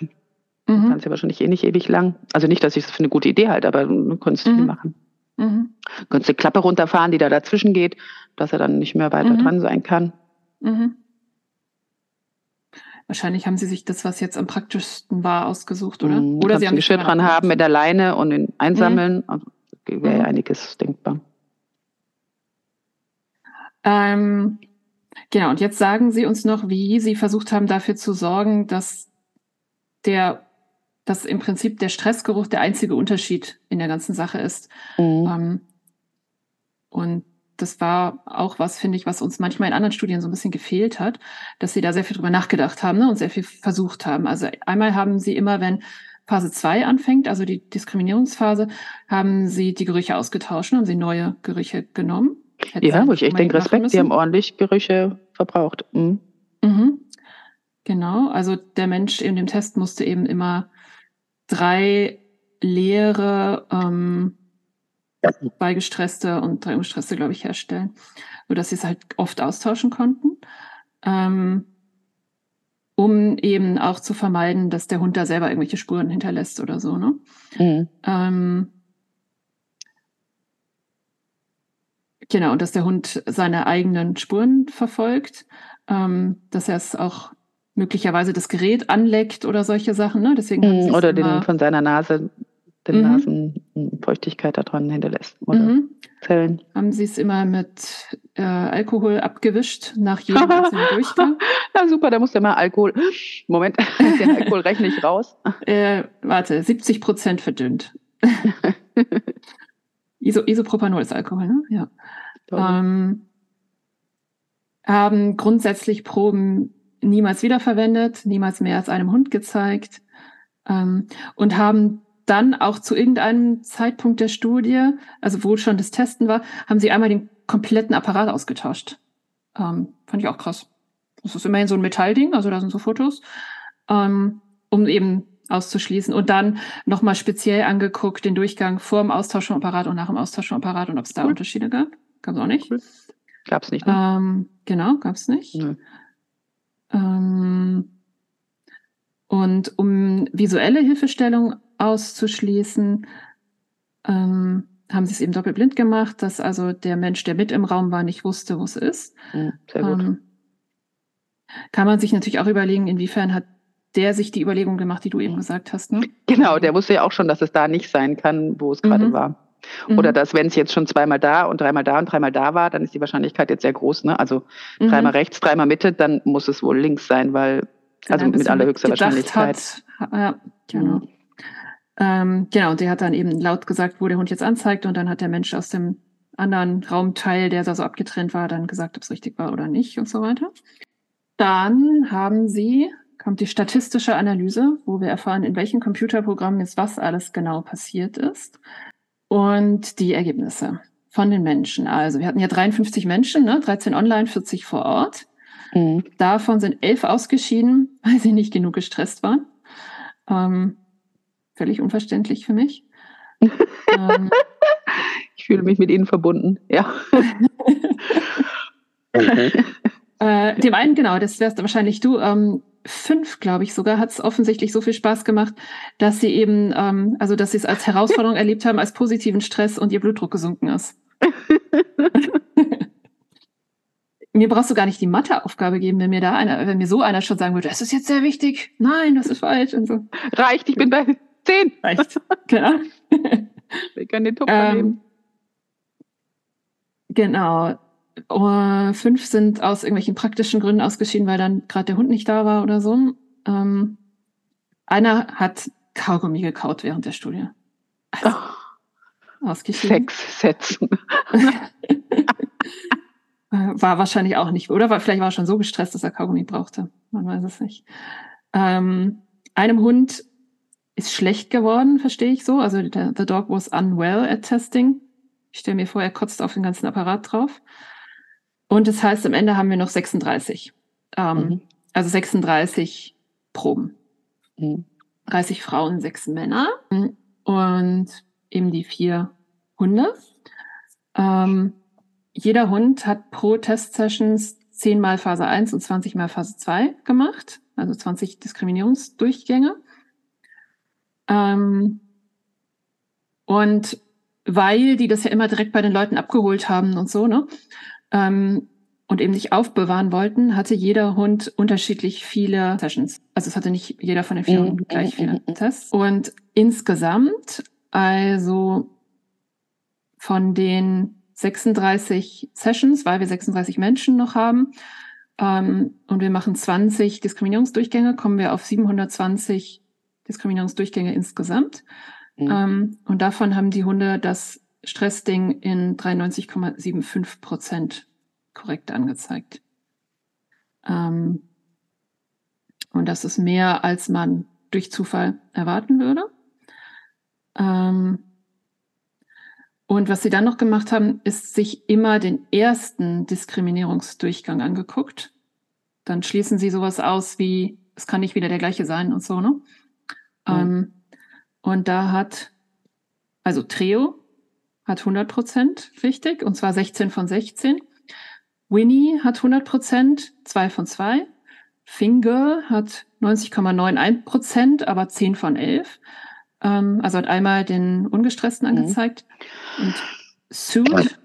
Mhm. Kannst ja wahrscheinlich eh nicht ewig lang. Also nicht, dass ich das für eine gute Idee halte, aber du könntest viel Mhm. machen. Mhm. Du könntest die Klappe runterfahren, die da dazwischen geht, dass er dann nicht mehr weiter Mhm. dran sein kann. Mhm. Wahrscheinlich haben sie sich das, was jetzt am praktischsten war, ausgesucht, oder? Mhm. Oder sie ein haben Geschirr sich dran haben mit der Leine und ihn einsammeln. Also wäre einiges denkbar. Ähm, genau, und jetzt sagen Sie uns noch, wie Sie versucht haben, dafür zu sorgen, dass der, dass im Prinzip der Stressgeruch der einzige Unterschied in der ganzen Sache ist. Mhm. Ähm, und das war auch was, finde ich, was uns manchmal in anderen Studien so ein bisschen gefehlt hat, dass sie da sehr viel drüber nachgedacht haben ne, und sehr viel versucht haben. Also einmal haben sie immer, wenn Phase 2 anfängt, also die Diskriminierungsphase, haben sie die Gerüche ausgetauscht, haben sie neue Gerüche genommen. Hätte ja, wo ich echt denke, Respekt, die haben ordentlich Gerüche verbraucht. Mhm. Mhm. Genau, also der Mensch in dem Test musste eben immer drei leere ähm, zwei gestresste und drei ungestresste, glaube ich, herstellen, sodass sie es halt oft austauschen konnten, ähm, um eben auch zu vermeiden, dass der Hund da selber irgendwelche Spuren hinterlässt oder so. Ne? Mhm. Ähm, genau, und dass der Hund seine eigenen Spuren verfolgt, ähm, dass er es auch möglicherweise das Gerät anleckt oder solche Sachen. Ne? Deswegen mhm, oder den von seiner Nase den mhm. Nasenfeuchtigkeit daran hinterlässt oder mhm. Zellen. Haben Sie es immer mit äh, Alkohol abgewischt nach jedem Durchgang? Na super, da muss ja mal Alkohol. Moment, den Alkohol rechne ich raus. Äh, warte, 70 Prozent verdünnt. Iso, Isopropanol ist Alkohol, ne? Ja. Ähm, haben grundsätzlich Proben niemals wiederverwendet, niemals mehr als einem Hund gezeigt ähm, und haben dann auch zu irgendeinem Zeitpunkt der Studie, also wo schon das Testen war, haben sie einmal den kompletten Apparat ausgetauscht. Ähm, fand ich auch krass. Das ist immerhin so ein Metallding, also da sind so Fotos, ähm, um eben auszuschließen und dann nochmal speziell angeguckt, den Durchgang vor dem Austauschapparat und nach dem Austauschapparat und ob es da cool. Unterschiede gab. Gab es auch nicht. Cool. Gab es nicht. Ne? Ähm, genau, gab es nicht. Mhm. Ähm, und um visuelle Hilfestellung auszuschließen, ähm, haben sie es eben doppelblind gemacht, dass also der Mensch, der mit im Raum war, nicht wusste, wo es ist. Mhm, sehr gut. Ähm, kann man sich natürlich auch überlegen, inwiefern hat der sich die Überlegung gemacht, die du eben gesagt hast. Ne? Genau, der wusste ja auch schon, dass es da nicht sein kann, wo es gerade mhm. war. Oder mhm. dass, wenn es jetzt schon zweimal da und dreimal da und dreimal da war, dann ist die Wahrscheinlichkeit jetzt sehr groß. Ne? Also mhm. dreimal rechts, dreimal Mitte, dann muss es wohl links sein, weil, also mit allerhöchster Wahrscheinlichkeit. Hat, ja, genau. Ähm, genau, und der hat dann eben laut gesagt, wo der Hund jetzt anzeigt und dann hat der Mensch aus dem anderen Raumteil, der da so abgetrennt war, dann gesagt, ob es richtig war oder nicht und so weiter. Dann haben sie, kommt die statistische Analyse, wo wir erfahren, in welchen Computerprogrammen jetzt was alles genau passiert ist und die Ergebnisse von den Menschen. Also wir hatten ja 53 Menschen, ne? 13 online, 40 vor Ort. Mhm. Davon sind elf ausgeschieden, weil sie nicht genug gestresst waren. Ähm, völlig unverständlich für mich. ähm, ich fühle mich mit ihnen verbunden, ja. okay. äh, dem einen, genau, das wärst wahrscheinlich du, ähm, fünf, glaube ich sogar, hat es offensichtlich so viel Spaß gemacht, dass sie eben, ähm, also dass sie es als Herausforderung erlebt haben, als positiven Stress und ihr Blutdruck gesunken ist. mir brauchst du gar nicht die Matheaufgabe geben, wenn mir da einer, wenn mir so einer schon sagen würde, das ist jetzt sehr wichtig, nein, das ist falsch und so. Reicht, ich bin bei zehn. Reicht, genau. Ich kann den Tupfer ähm, nehmen. Genau. Uh, fünf sind aus irgendwelchen praktischen Gründen ausgeschieden, weil dann gerade der Hund nicht da war oder so. Ähm, einer hat Kaugummi gekaut während der Studie. Also, oh, ausgeschieden. Sex setzen. war wahrscheinlich auch nicht, oder? War, vielleicht war er schon so gestresst, dass er Kaugummi brauchte. Man weiß es nicht. Ähm, einem Hund ist schlecht geworden, verstehe ich so. Also der, the dog was unwell at testing. Ich stelle mir vor, er kotzt auf den ganzen Apparat drauf. Und das heißt, am Ende haben wir noch 36. Ähm, mhm. Also 36 Proben. Mhm. 30 Frauen, 6 Männer und eben die vier Hunde. Ähm, jeder Hund hat pro Test-Sessions 10 mal Phase 1 und 20 mal Phase 2 gemacht, also 20 Diskriminierungsdurchgänge. Ähm, und weil die das ja immer direkt bei den Leuten abgeholt haben und so, ne? ähm, und eben nicht aufbewahren wollten, hatte jeder Hund unterschiedlich viele Sessions. Also es hatte nicht jeder von den vier mhm. Hunden gleich viele mhm. Tests. Und insgesamt, also von den 36 Sessions, weil wir 36 Menschen noch haben, ähm, und wir machen 20 Diskriminierungsdurchgänge, kommen wir auf 720 Diskriminierungsdurchgänge insgesamt. Mhm. Ähm, und davon haben die Hunde das Stressding in 93,75 Prozent korrekt angezeigt. Ähm, und das ist mehr, als man durch Zufall erwarten würde. Ähm, und was sie dann noch gemacht haben, ist sich immer den ersten Diskriminierungsdurchgang angeguckt. Dann schließen sie sowas aus wie, es kann nicht wieder der gleiche sein und so, ne? Mhm. Ähm, und da hat, also Treo hat 100 Prozent richtig, und zwar 16 von 16. Winnie hat 100 Prozent, 2 von 2. Finger hat 90,91 Prozent, aber 10 von 11. Ähm, also hat einmal den Ungestressten mhm. angezeigt. Mhm. Und Suit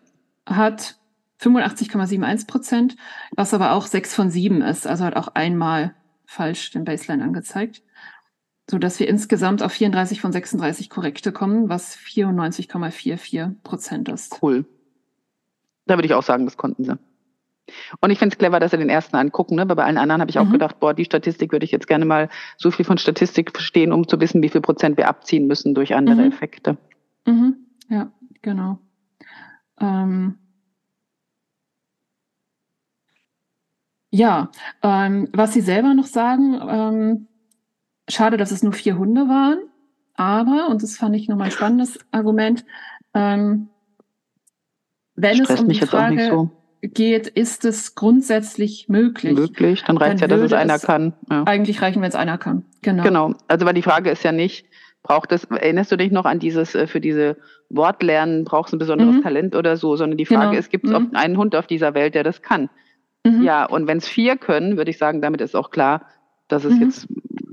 hat 85,71 Prozent, was aber auch 6 von 7 ist. Also hat auch einmal falsch den Baseline angezeigt. So dass wir insgesamt auf 34 von 36 Korrekte kommen, was 94,44 Prozent ist. Cool. Da würde ich auch sagen, das konnten sie. Und ich finde es clever, dass sie den ersten angucken, ne? weil bei allen anderen habe ich auch mhm. gedacht, boah, die Statistik würde ich jetzt gerne mal so viel von Statistik verstehen, um zu wissen, wie viel Prozent wir abziehen müssen durch andere mhm. Effekte. Mhm. Ja, genau. Ähm ja, ähm, was Sie selber noch sagen, ähm, schade, dass es nur vier Hunde waren, aber, und das fand ich nochmal ein spannendes Argument, ähm, wenn Stresst es um die Frage, so geht, ist es grundsätzlich möglich. Möglich, dann reicht ja, dass es einer kann. Ja. Eigentlich reichen, wenn es einer kann. Genau. Genau. Also, weil die Frage ist ja nicht, braucht es, erinnerst du dich noch an dieses, äh, für diese Wortlernen brauchst du ein besonderes mhm. Talent oder so, sondern die Frage genau. ist, gibt es mhm. einen Hund auf dieser Welt, der das kann? Mhm. Ja, und wenn es vier können, würde ich sagen, damit ist auch klar, dass es mhm. jetzt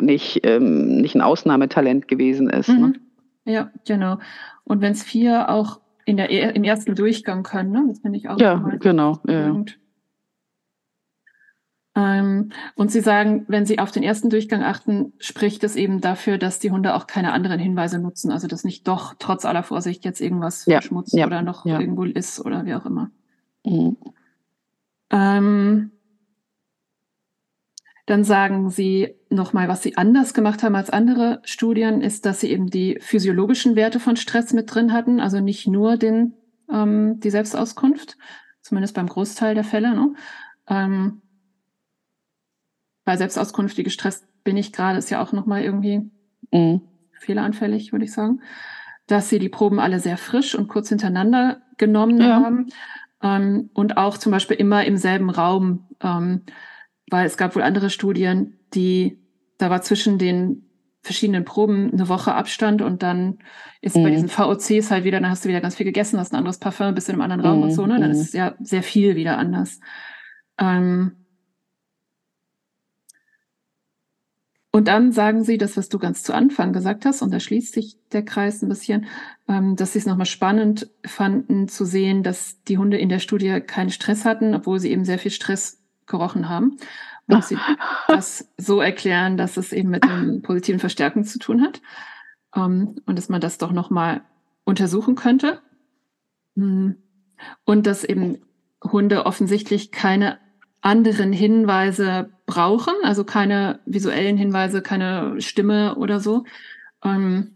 nicht, ähm, nicht ein Ausnahmetalent gewesen ist. Ne? Mhm. Ja, genau. Und wenn es vier auch in der, im ersten Durchgang können. Ne? Das finde ich auch. Ja, genau. Ja. Ähm, und Sie sagen, wenn Sie auf den ersten Durchgang achten, spricht es eben dafür, dass die Hunde auch keine anderen Hinweise nutzen. Also dass nicht doch trotz aller Vorsicht jetzt irgendwas ja. verschmutzt ja. oder noch ja. irgendwo ist oder wie auch immer. Mhm. Ähm, dann sagen sie nochmal, was sie anders gemacht haben als andere Studien, ist, dass sie eben die physiologischen Werte von Stress mit drin hatten, also nicht nur den, ähm, die Selbstauskunft, zumindest beim Großteil der Fälle. Ne? Ähm, bei Selbstauskunft, wie gestresst bin ich gerade, ist ja auch nochmal irgendwie mhm. fehleranfällig, würde ich sagen. Dass sie die Proben alle sehr frisch und kurz hintereinander genommen ja. haben ähm, und auch zum Beispiel immer im selben Raum. Ähm, weil es gab wohl andere Studien, die, da war zwischen den verschiedenen Proben eine Woche Abstand und dann ist mhm. bei diesen VOCs halt wieder, dann hast du wieder ganz viel gegessen, hast ein anderes Parfum, bist in einem anderen Raum mhm. und so, ne? Dann mhm. ist es ja sehr viel wieder anders. Ähm und dann sagen sie das, was du ganz zu Anfang gesagt hast, und da schließt sich der Kreis ein bisschen, ähm, dass sie es nochmal spannend fanden zu sehen, dass die Hunde in der Studie keinen Stress hatten, obwohl sie eben sehr viel Stress gerochen haben. Und sie das so erklären, dass es eben mit dem positiven Verstärken zu tun hat. Um, ähm, und dass man das doch nochmal untersuchen könnte. Hm. Und dass eben Hunde offensichtlich keine anderen Hinweise brauchen, also keine visuellen Hinweise, keine Stimme oder so. Ähm,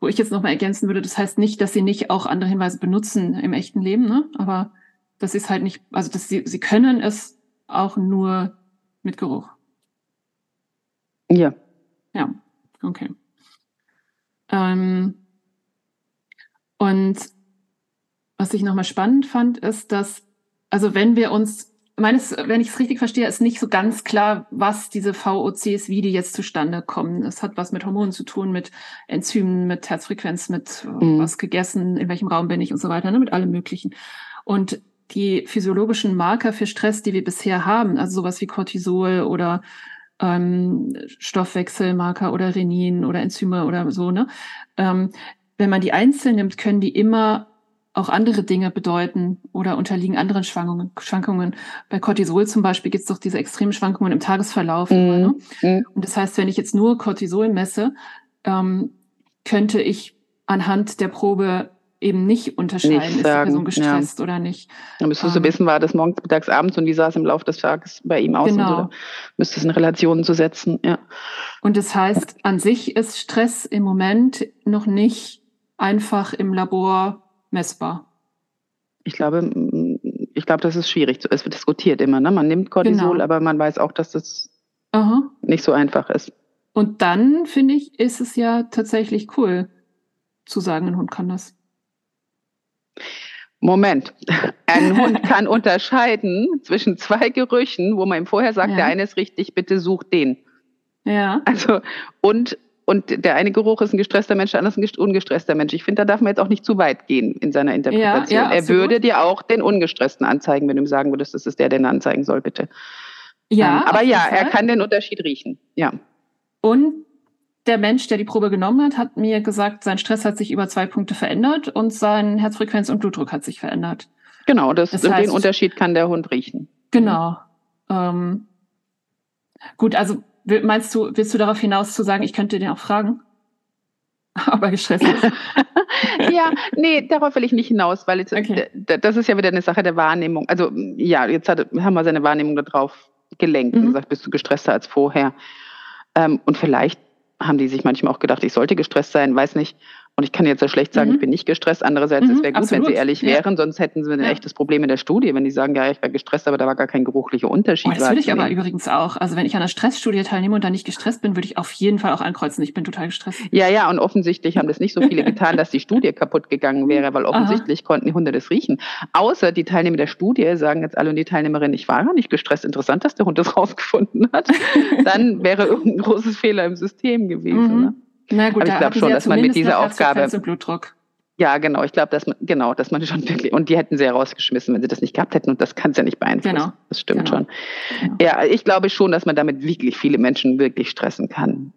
wo ich jetzt nochmal ergänzen würde, das heißt nicht, dass sie nicht auch andere Hinweise benutzen im echten Leben, ne? aber das ist halt nicht, also dass sie, sie können es auch nur mit Geruch? Ja. Ja, okay. Ähm, und was ich nochmal spannend fand, ist, dass, also wenn wir uns, meines, wenn ich es richtig verstehe, ist nicht so ganz klar, was diese VOCs, wie die jetzt zustande kommen. Es hat was mit Hormonen zu tun, mit Enzymen, mit Herzfrequenz, mit mhm. was gegessen, in welchem Raum bin ich und so weiter, ne, mit allem Möglichen. Und die physiologischen Marker für Stress, die wir bisher haben, also sowas wie Cortisol oder ähm, Stoffwechselmarker oder Renin oder Enzyme oder so, ne? Ähm, wenn man die einzeln nimmt, können die immer auch andere Dinge bedeuten oder unterliegen anderen Schwankungen. Schwankungen. Bei Cortisol zum Beispiel gibt es doch diese extremen Schwankungen im Tagesverlauf. Mm, immer, ne? mm. Und das heißt, wenn ich jetzt nur Cortisol messe, ähm, könnte ich anhand der Probe eben nicht unterscheiden, nicht ist die Person gestresst ja. oder nicht. Dann müsstest ähm, du wissen, war das morgens, mittags, abends und wie sah es im Laufe des Tages bei ihm aus? Genau. Und so, müsste es in Relationen zu setzen, ja. Und das heißt, an sich ist Stress im Moment noch nicht einfach im Labor messbar. Ich glaube, ich glaube, das ist schwierig. Es wird diskutiert immer. Ne? Man nimmt Cortisol, genau. aber man weiß auch, dass das Aha. nicht so einfach ist. Und dann, finde ich, ist es ja tatsächlich cool zu sagen, ein Hund kann das. Moment, ein Hund kann unterscheiden zwischen zwei Gerüchen, wo man ihm vorher sagt, ja. der eine ist richtig, bitte such den. Ja. Also, und, und der eine Geruch ist ein gestresster Mensch, der andere ist ein ungestresster Mensch. Ich finde, da darf man jetzt auch nicht zu weit gehen in seiner Interpretation. Ja, ja, er würde dir auch den ungestressten anzeigen, wenn du ihm sagen würdest, das ist der, den er anzeigen soll, bitte. Ja. Ähm, aber ja, er kann den Unterschied riechen. Ja. Und der Mensch, der die Probe genommen hat, hat mir gesagt, sein Stress hat sich über zwei Punkte verändert und sein Herzfrequenz und Blutdruck hat sich verändert. Genau, das, das heißt, den Unterschied kann der Hund riechen. Genau. Ähm, gut, also meinst du, willst du darauf hinaus zu sagen, ich könnte den auch fragen? Aber gestresst ist. ja, nee, darauf will ich nicht hinaus, weil jetzt, okay. das ist ja wieder eine Sache der Wahrnehmung. Also ja, jetzt hat, haben wir seine Wahrnehmung darauf gelenkt mhm. und gesagt, bist du gestresster als vorher. Ähm, und vielleicht haben die sich manchmal auch gedacht, ich sollte gestresst sein, weiß nicht. Und ich kann jetzt so schlecht sagen, mhm. ich bin nicht gestresst. Andererseits, mhm, es wäre gut, absolut. wenn sie ehrlich wären, sonst hätten sie ein ja. echtes Problem in der Studie, wenn die sagen, ja, ich war gestresst, aber da war gar kein geruchlicher Unterschied. Oh, das würde ich aber übrigens auch. Also wenn ich an einer Stressstudie teilnehme und da nicht gestresst bin, würde ich auf jeden Fall auch ankreuzen, ich bin total gestresst. Ja, ja, und offensichtlich haben das nicht so viele getan, dass die Studie kaputt gegangen wäre, weil offensichtlich Aha. konnten die Hunde das riechen. Außer die Teilnehmer der Studie sagen jetzt alle und die Teilnehmerin, ich war gar nicht gestresst. Interessant, dass der Hund das rausgefunden hat. Dann wäre irgendein großes Fehler im System gewesen. Mhm. Ne? Na gut, Aber ich glaube schon, dass man mit dieser Aufgabe. Blutdruck. Ja, genau. Ich glaube, dass man, genau, dass man schon wirklich, und die hätten sie ja rausgeschmissen, wenn sie das nicht gehabt hätten, und das kann es ja nicht beeinflussen. Genau. Das stimmt genau. schon. Genau. Ja, ich glaube schon, dass man damit wirklich viele Menschen wirklich stressen kann.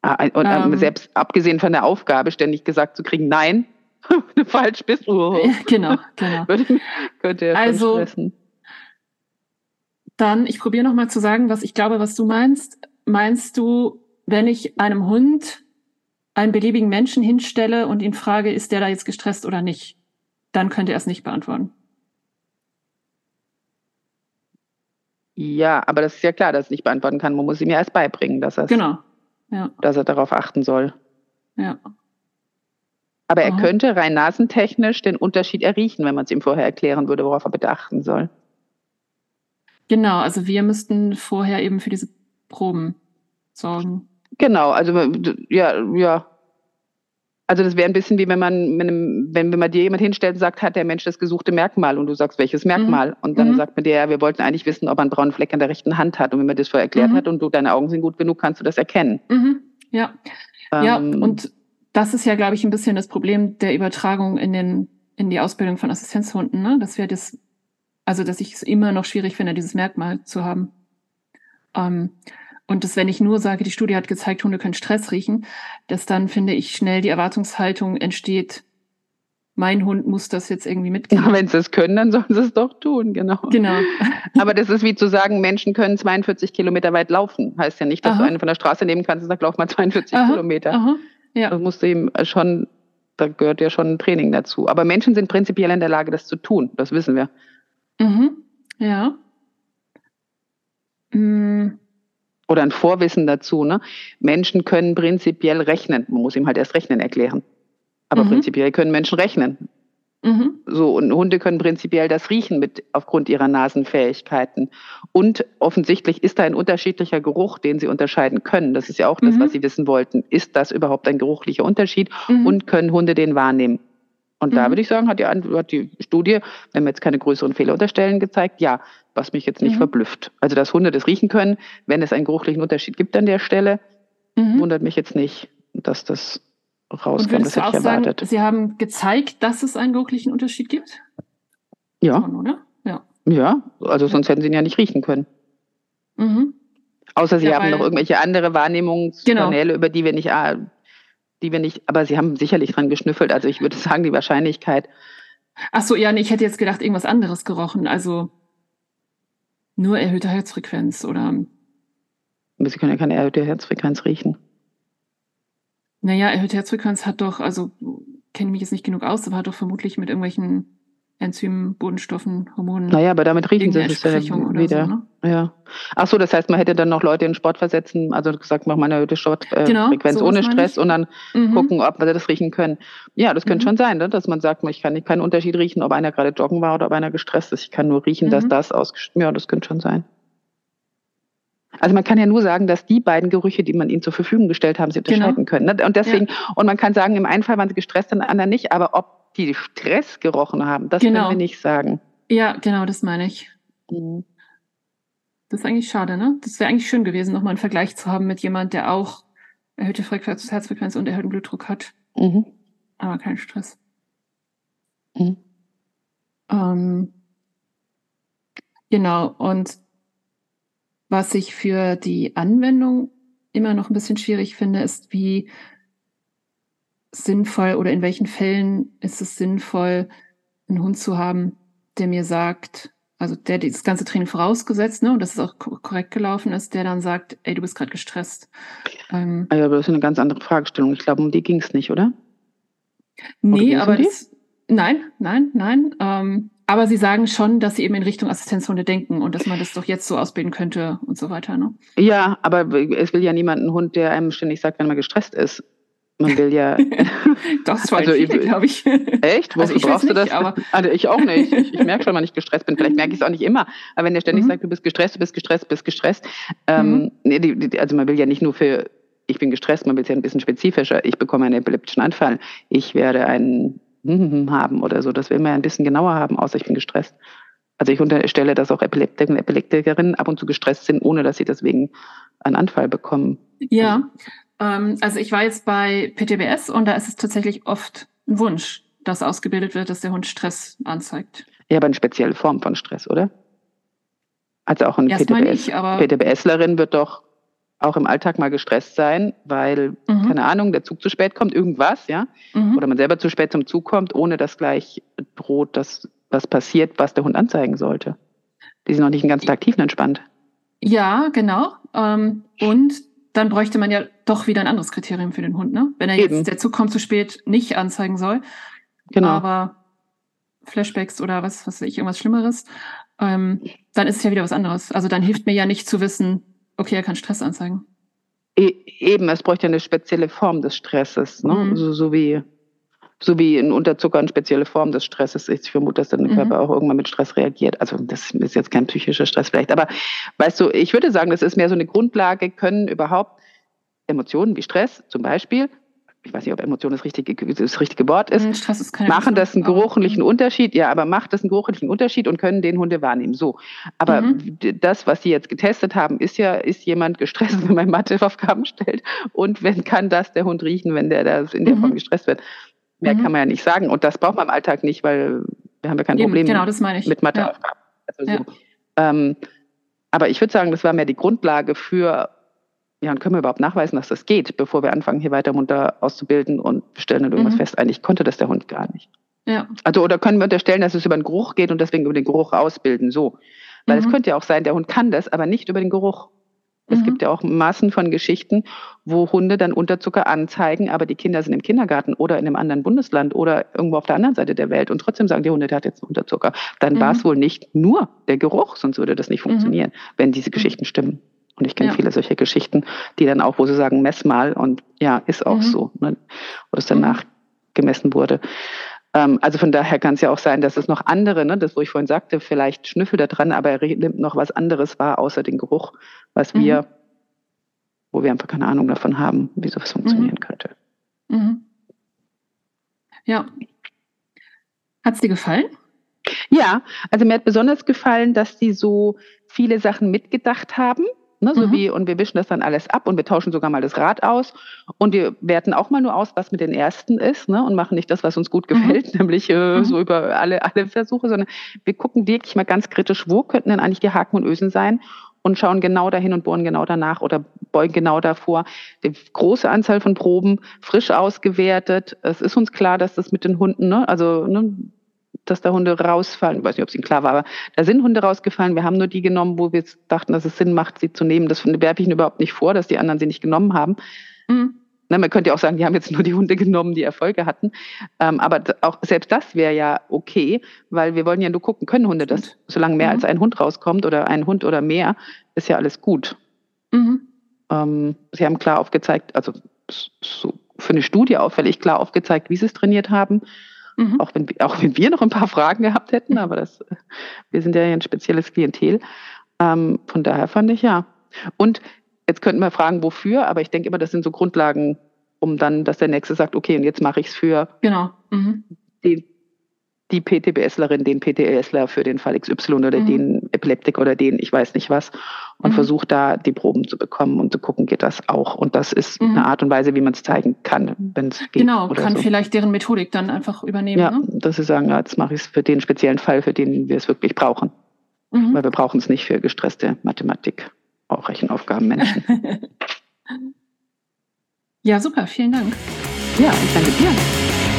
Ah, und ähm, selbst abgesehen von der Aufgabe, ständig gesagt zu kriegen, nein, du falsch bist, oh, genau, genau. könnte ja also, stressen. Dann, ich probiere nochmal zu sagen, was ich glaube, was du meinst. Meinst du, wenn ich einem Hund einen beliebigen Menschen hinstelle und ihn frage, ist der da jetzt gestresst oder nicht, dann könnte er es nicht beantworten. Ja, aber das ist ja klar, dass er es nicht beantworten kann. Man muss ihm ja erst beibringen, dass, genau. ja. dass er darauf achten soll. Ja. Aber er könnte rein nasentechnisch den Unterschied erriechen, wenn man es ihm vorher erklären würde, worauf er bitte achten soll. Genau, also wir müssten vorher eben für diese Proben sorgen. Genau, also ja, ja. Also das wäre ein bisschen wie wenn man, wenn, wenn man dir jemand hinstellt und sagt, hat der Mensch das gesuchte Merkmal und du sagst, welches Merkmal? Mhm. Und dann mhm. sagt man dir, ja, wir wollten eigentlich wissen, ob er einen braunen Fleck an der rechten Hand hat. Und wenn man das vorher erklärt mhm. hat und du deine Augen sind gut genug, kannst du das erkennen. Mhm. Ja. Ähm, ja, und das ist ja, glaube ich, ein bisschen das Problem der Übertragung in den, in die Ausbildung von Assistenzhunden, ne? Dass wir das, also dass ich es immer noch schwierig finde, dieses Merkmal zu haben. Ähm, und das, wenn ich nur sage, die Studie hat gezeigt, Hunde können Stress riechen, dass dann, finde ich, schnell die Erwartungshaltung entsteht, mein Hund muss das jetzt irgendwie mitkriegen. Ja, wenn sie es können, dann sollen sie es doch tun, genau. Genau. Aber das ist wie zu sagen, Menschen können 42 Kilometer weit laufen. Heißt ja nicht, dass aha. du einen von der Straße nehmen kannst und sagst, lauf mal 42 aha. Kilometer. Aha. Ja. Das musst du ihm schon, da gehört ja schon ein Training dazu. Aber Menschen sind prinzipiell in der Lage, das zu tun. Das wissen wir. Mhm. Ja. Mhm oder ein Vorwissen dazu. Ne? Menschen können prinzipiell rechnen. Man muss ihm halt erst Rechnen erklären. Aber mhm. prinzipiell können Menschen rechnen. Mhm. So, und Hunde können prinzipiell das riechen mit, aufgrund ihrer Nasenfähigkeiten. Und offensichtlich ist da ein unterschiedlicher Geruch, den sie unterscheiden können. Das ist ja auch das, mhm. was sie wissen wollten. Ist das überhaupt ein geruchlicher Unterschied? Mhm. Und können Hunde den wahrnehmen? Und da mhm. würde ich sagen, hat die, hat die Studie, wenn wir jetzt keine größeren Fehler unterstellen, gezeigt, ja, was mich jetzt nicht mhm. verblüfft. Also, dass Hunde das riechen können, wenn es einen geruchlichen Unterschied gibt an der Stelle, mhm. wundert mich jetzt nicht, dass das rauskommt. Das hätte ich erwartet. Sagen, Sie haben gezeigt, dass es einen geruchlichen Unterschied gibt? Ja. Schon, oder? Ja. Ja, also sonst hätten Sie ihn ja nicht riechen können. Mhm. Außer Sie ja, haben noch irgendwelche andere Wahrnehmungskanäle, genau. über die wir nicht, ah, die wir nicht, aber Sie haben sicherlich dran geschnüffelt. Also ich würde sagen, die Wahrscheinlichkeit. Ach so, ja, nee, ich hätte jetzt gedacht, irgendwas anderes gerochen. Also nur erhöhte Herzfrequenz oder. Aber Sie können ja keine erhöhte Herzfrequenz riechen. Naja, erhöhte Herzfrequenz hat doch, also kenne mich jetzt nicht genug aus, aber hat doch vermutlich mit irgendwelchen Enzymen, Bodenstoffen, Hormonen. Naja, aber damit riechen sie es ja wieder. So, ne? Ja. Ach so, das heißt, man hätte dann noch Leute in Sport versetzen, also gesagt, mach mal eine erhöhte Sportfrequenz genau, ohne Stress und dann mhm. gucken, ob wir das riechen können. Ja, das könnte mhm. schon sein, ne? dass man sagt, ich kann keinen Unterschied riechen, ob einer gerade joggen war oder ob einer gestresst ist. Ich kann nur riechen, mhm. dass das ausgeschrieben Ja, das könnte schon sein. Also man kann ja nur sagen, dass die beiden Gerüche, die man ihnen zur Verfügung gestellt haben, sie unterscheiden genau. können. Ne? Und deswegen, ja. und man kann sagen, im einen Fall waren sie gestresst, im anderen nicht, aber ob die Stress gerochen haben, das genau. können wir nicht sagen. Ja, genau, das meine ich. Mhm. Das ist eigentlich schade, ne? Das wäre eigentlich schön gewesen, nochmal einen Vergleich zu haben mit jemand, der auch erhöhte Frequenz, Herzfrequenz und erhöhten Blutdruck hat. Mhm. Aber kein Stress. Mhm. Ähm, genau, und was ich für die Anwendung immer noch ein bisschen schwierig finde, ist, wie sinnvoll oder in welchen Fällen ist es sinnvoll, einen Hund zu haben, der mir sagt, also der das ganze Training vorausgesetzt, ne, und dass es auch korrekt gelaufen ist, der dann sagt, ey, du bist gerade gestresst. Ähm, aber das ist eine ganz andere Fragestellung. Ich glaube, um die ging es nicht, oder? Nee, oder aber das, nein, nein, nein. Ähm, aber sie sagen schon, dass sie eben in Richtung Assistenzhunde denken und dass man das doch jetzt so ausbilden könnte und so weiter. Ne? Ja, aber es will ja niemand einen Hund, der einem ständig sagt, wenn man gestresst ist. Man will ja. das war also, glaube ich. Echt? Also ich brauchst du das? aber also ich auch nicht. Ich, ich merke schon, wenn ich gestresst bin. Vielleicht merke ich es auch nicht immer. Aber wenn der ständig mhm. sagt, du bist gestresst, du bist gestresst, du bist gestresst. Ähm, mhm. nee, die, die, also man will ja nicht nur für ich bin gestresst, man will es ja ein bisschen spezifischer. Ich bekomme einen epileptischen Anfall. Ich werde einen haben oder so. Das will man ja ein bisschen genauer haben, außer ich bin gestresst. Also ich unterstelle, dass auch Epileptiker und Epileptikerinnen ab und zu gestresst sind, ohne dass sie deswegen einen Anfall bekommen. Ja, ähm, also ich war jetzt bei PTBS und da ist es tatsächlich oft ein Wunsch, dass ausgebildet wird, dass der Hund Stress anzeigt. Ja, aber eine spezielle Form von Stress, oder? Also auch eine PTBS, nicht, PTBSlerin wird doch auch im Alltag mal gestresst sein, weil, mhm. keine Ahnung, der Zug zu spät kommt, irgendwas, ja, mhm. oder man selber zu spät zum Zug kommt, ohne dass gleich droht, dass was passiert, was der Hund anzeigen sollte. Die sind noch nicht den ganzen Tag tiefenentspannt. Ja, genau. Ähm, und dann bräuchte man ja doch wieder ein anderes Kriterium für den Hund, ne? Wenn er Eben. jetzt der Zug kommt zu spät nicht anzeigen soll. Genau. Aber Flashbacks oder was, was weiß ich, irgendwas Schlimmeres, ähm, dann ist es ja wieder was anderes. Also dann hilft mir ja nicht zu wissen, Okay, er kann Stress anzeigen. E eben, es bräuchte ja eine spezielle Form des Stresses, ne? Mhm. So, so, wie so wie ein Unterzucker eine spezielle Form des Stresses ist. Ich vermute, dass der mhm. Körper auch irgendwann mit Stress reagiert. Also das ist jetzt kein psychischer Stress vielleicht. Aber weißt du, ich würde sagen, das ist mehr so eine Grundlage, können überhaupt Emotionen wie Stress zum Beispiel ich weiß nicht, ob Emotion das richtige, das richtige Wort ist, ist machen das einen geruchlichen Unterschied, ja, aber macht das einen geruchlichen Unterschied und können den Hunde wahrnehmen. So. Aber mhm. das, was Sie jetzt getestet haben, ist ja, ist jemand gestresst, wenn man Matheaufgaben stellt und wenn kann das der Hund riechen, wenn der da in der mhm. Form gestresst wird. Mehr mhm. kann man ja nicht sagen. Und das braucht man im Alltag nicht, weil wir haben ja kein Eben, Problem genau, das meine ich. mit Matheaufgaben. Ja. Also so. ja. ähm, aber ich würde sagen, das war mehr die Grundlage für ja, und können wir überhaupt nachweisen, dass das geht, bevor wir anfangen, hier weiter munter auszubilden und stellen dann irgendwas mhm. fest, eigentlich konnte das der Hund gar nicht. Ja. Also, oder können wir unterstellen, dass es über den Geruch geht und deswegen über den Geruch ausbilden, so. Weil mhm. es könnte ja auch sein, der Hund kann das, aber nicht über den Geruch. Es mhm. gibt ja auch Massen von Geschichten, wo Hunde dann Unterzucker anzeigen, aber die Kinder sind im Kindergarten oder in einem anderen Bundesland oder irgendwo auf der anderen Seite der Welt und trotzdem sagen die Hunde, der hat jetzt Unterzucker. Dann war es mhm. wohl nicht nur der Geruch, sonst würde das nicht mhm. funktionieren, wenn diese mhm. Geschichten stimmen. Und ich kenne ja. viele solche Geschichten, die dann auch, wo sie sagen, mess mal und ja, ist auch mhm. so, ne? wo das dann mhm. nachgemessen wurde. Ähm, also von daher kann es ja auch sein, dass es noch andere, ne, das wo ich vorhin sagte, vielleicht schnüffelt er dran, aber er nimmt noch was anderes wahr, außer den Geruch, was mhm. wir, wo wir einfach keine Ahnung davon haben, wie sowas funktionieren mhm. könnte. Mhm. Ja. Hat es dir gefallen? Ja, also mir hat besonders gefallen, dass die so viele Sachen mitgedacht haben. Ne, so mhm. wie, und wir wischen das dann alles ab und wir tauschen sogar mal das Rad aus. Und wir werten auch mal nur aus, was mit den ersten ist, ne, und machen nicht das, was uns gut mhm. gefällt, mhm. nämlich äh, mhm. so über alle, alle Versuche, sondern wir gucken wirklich mal ganz kritisch, wo könnten denn eigentlich die Haken und Ösen sein und schauen genau dahin und bohren genau danach oder beugen genau davor. Die große Anzahl von Proben frisch ausgewertet. Es ist uns klar, dass das mit den Hunden, ne, also ne, dass da Hunde rausfallen. Ich weiß nicht, ob es Ihnen klar war, aber da sind Hunde rausgefallen. Wir haben nur die genommen, wo wir dachten, dass es Sinn macht, sie zu nehmen. Das werfe ich Ihnen überhaupt nicht vor, dass die anderen sie nicht genommen haben. Mhm. Ne, man könnte ja auch sagen, die haben jetzt nur die Hunde genommen, die Erfolge hatten. Ähm, aber auch selbst das wäre ja okay, weil wir wollen ja nur gucken, können Hunde das? Solange mehr mhm. als ein Hund rauskommt oder ein Hund oder mehr, ist ja alles gut. Mhm. Ähm, sie haben klar aufgezeigt, also so für eine Studie auffällig klar aufgezeigt, wie sie es trainiert haben. Mhm. Auch, wenn, auch wenn wir noch ein paar Fragen gehabt hätten, aber das, wir sind ja ein spezielles Klientel. Ähm, von daher fand ich ja. Und Jetzt könnten wir fragen, wofür, aber ich denke immer, das sind so Grundlagen, um dann, dass der Nächste sagt, okay, und jetzt mache ich es für genau. Mhm. die, die PTBSlerin, den PTSler für den Fall XY oder mhm. den Epileptik oder den, ich weiß nicht was, und mhm. versucht da die Proben zu bekommen und zu gucken, geht das auch. Und das ist mhm. eine Art und Weise, wie man es zeigen kann, wenn es geht. Genau, kann so. vielleicht deren Methodik dann einfach übernehmen. Ja, ne? dass sie sagen, ja, jetzt mache ich es für den speziellen Fall, für den wir es wirklich brauchen. Mhm. Weil wir brauchen es nicht für gestresste Mathematik auch Rechenaufgaben Menschen. ja, super, vielen Dank. Ja, ich danke dir.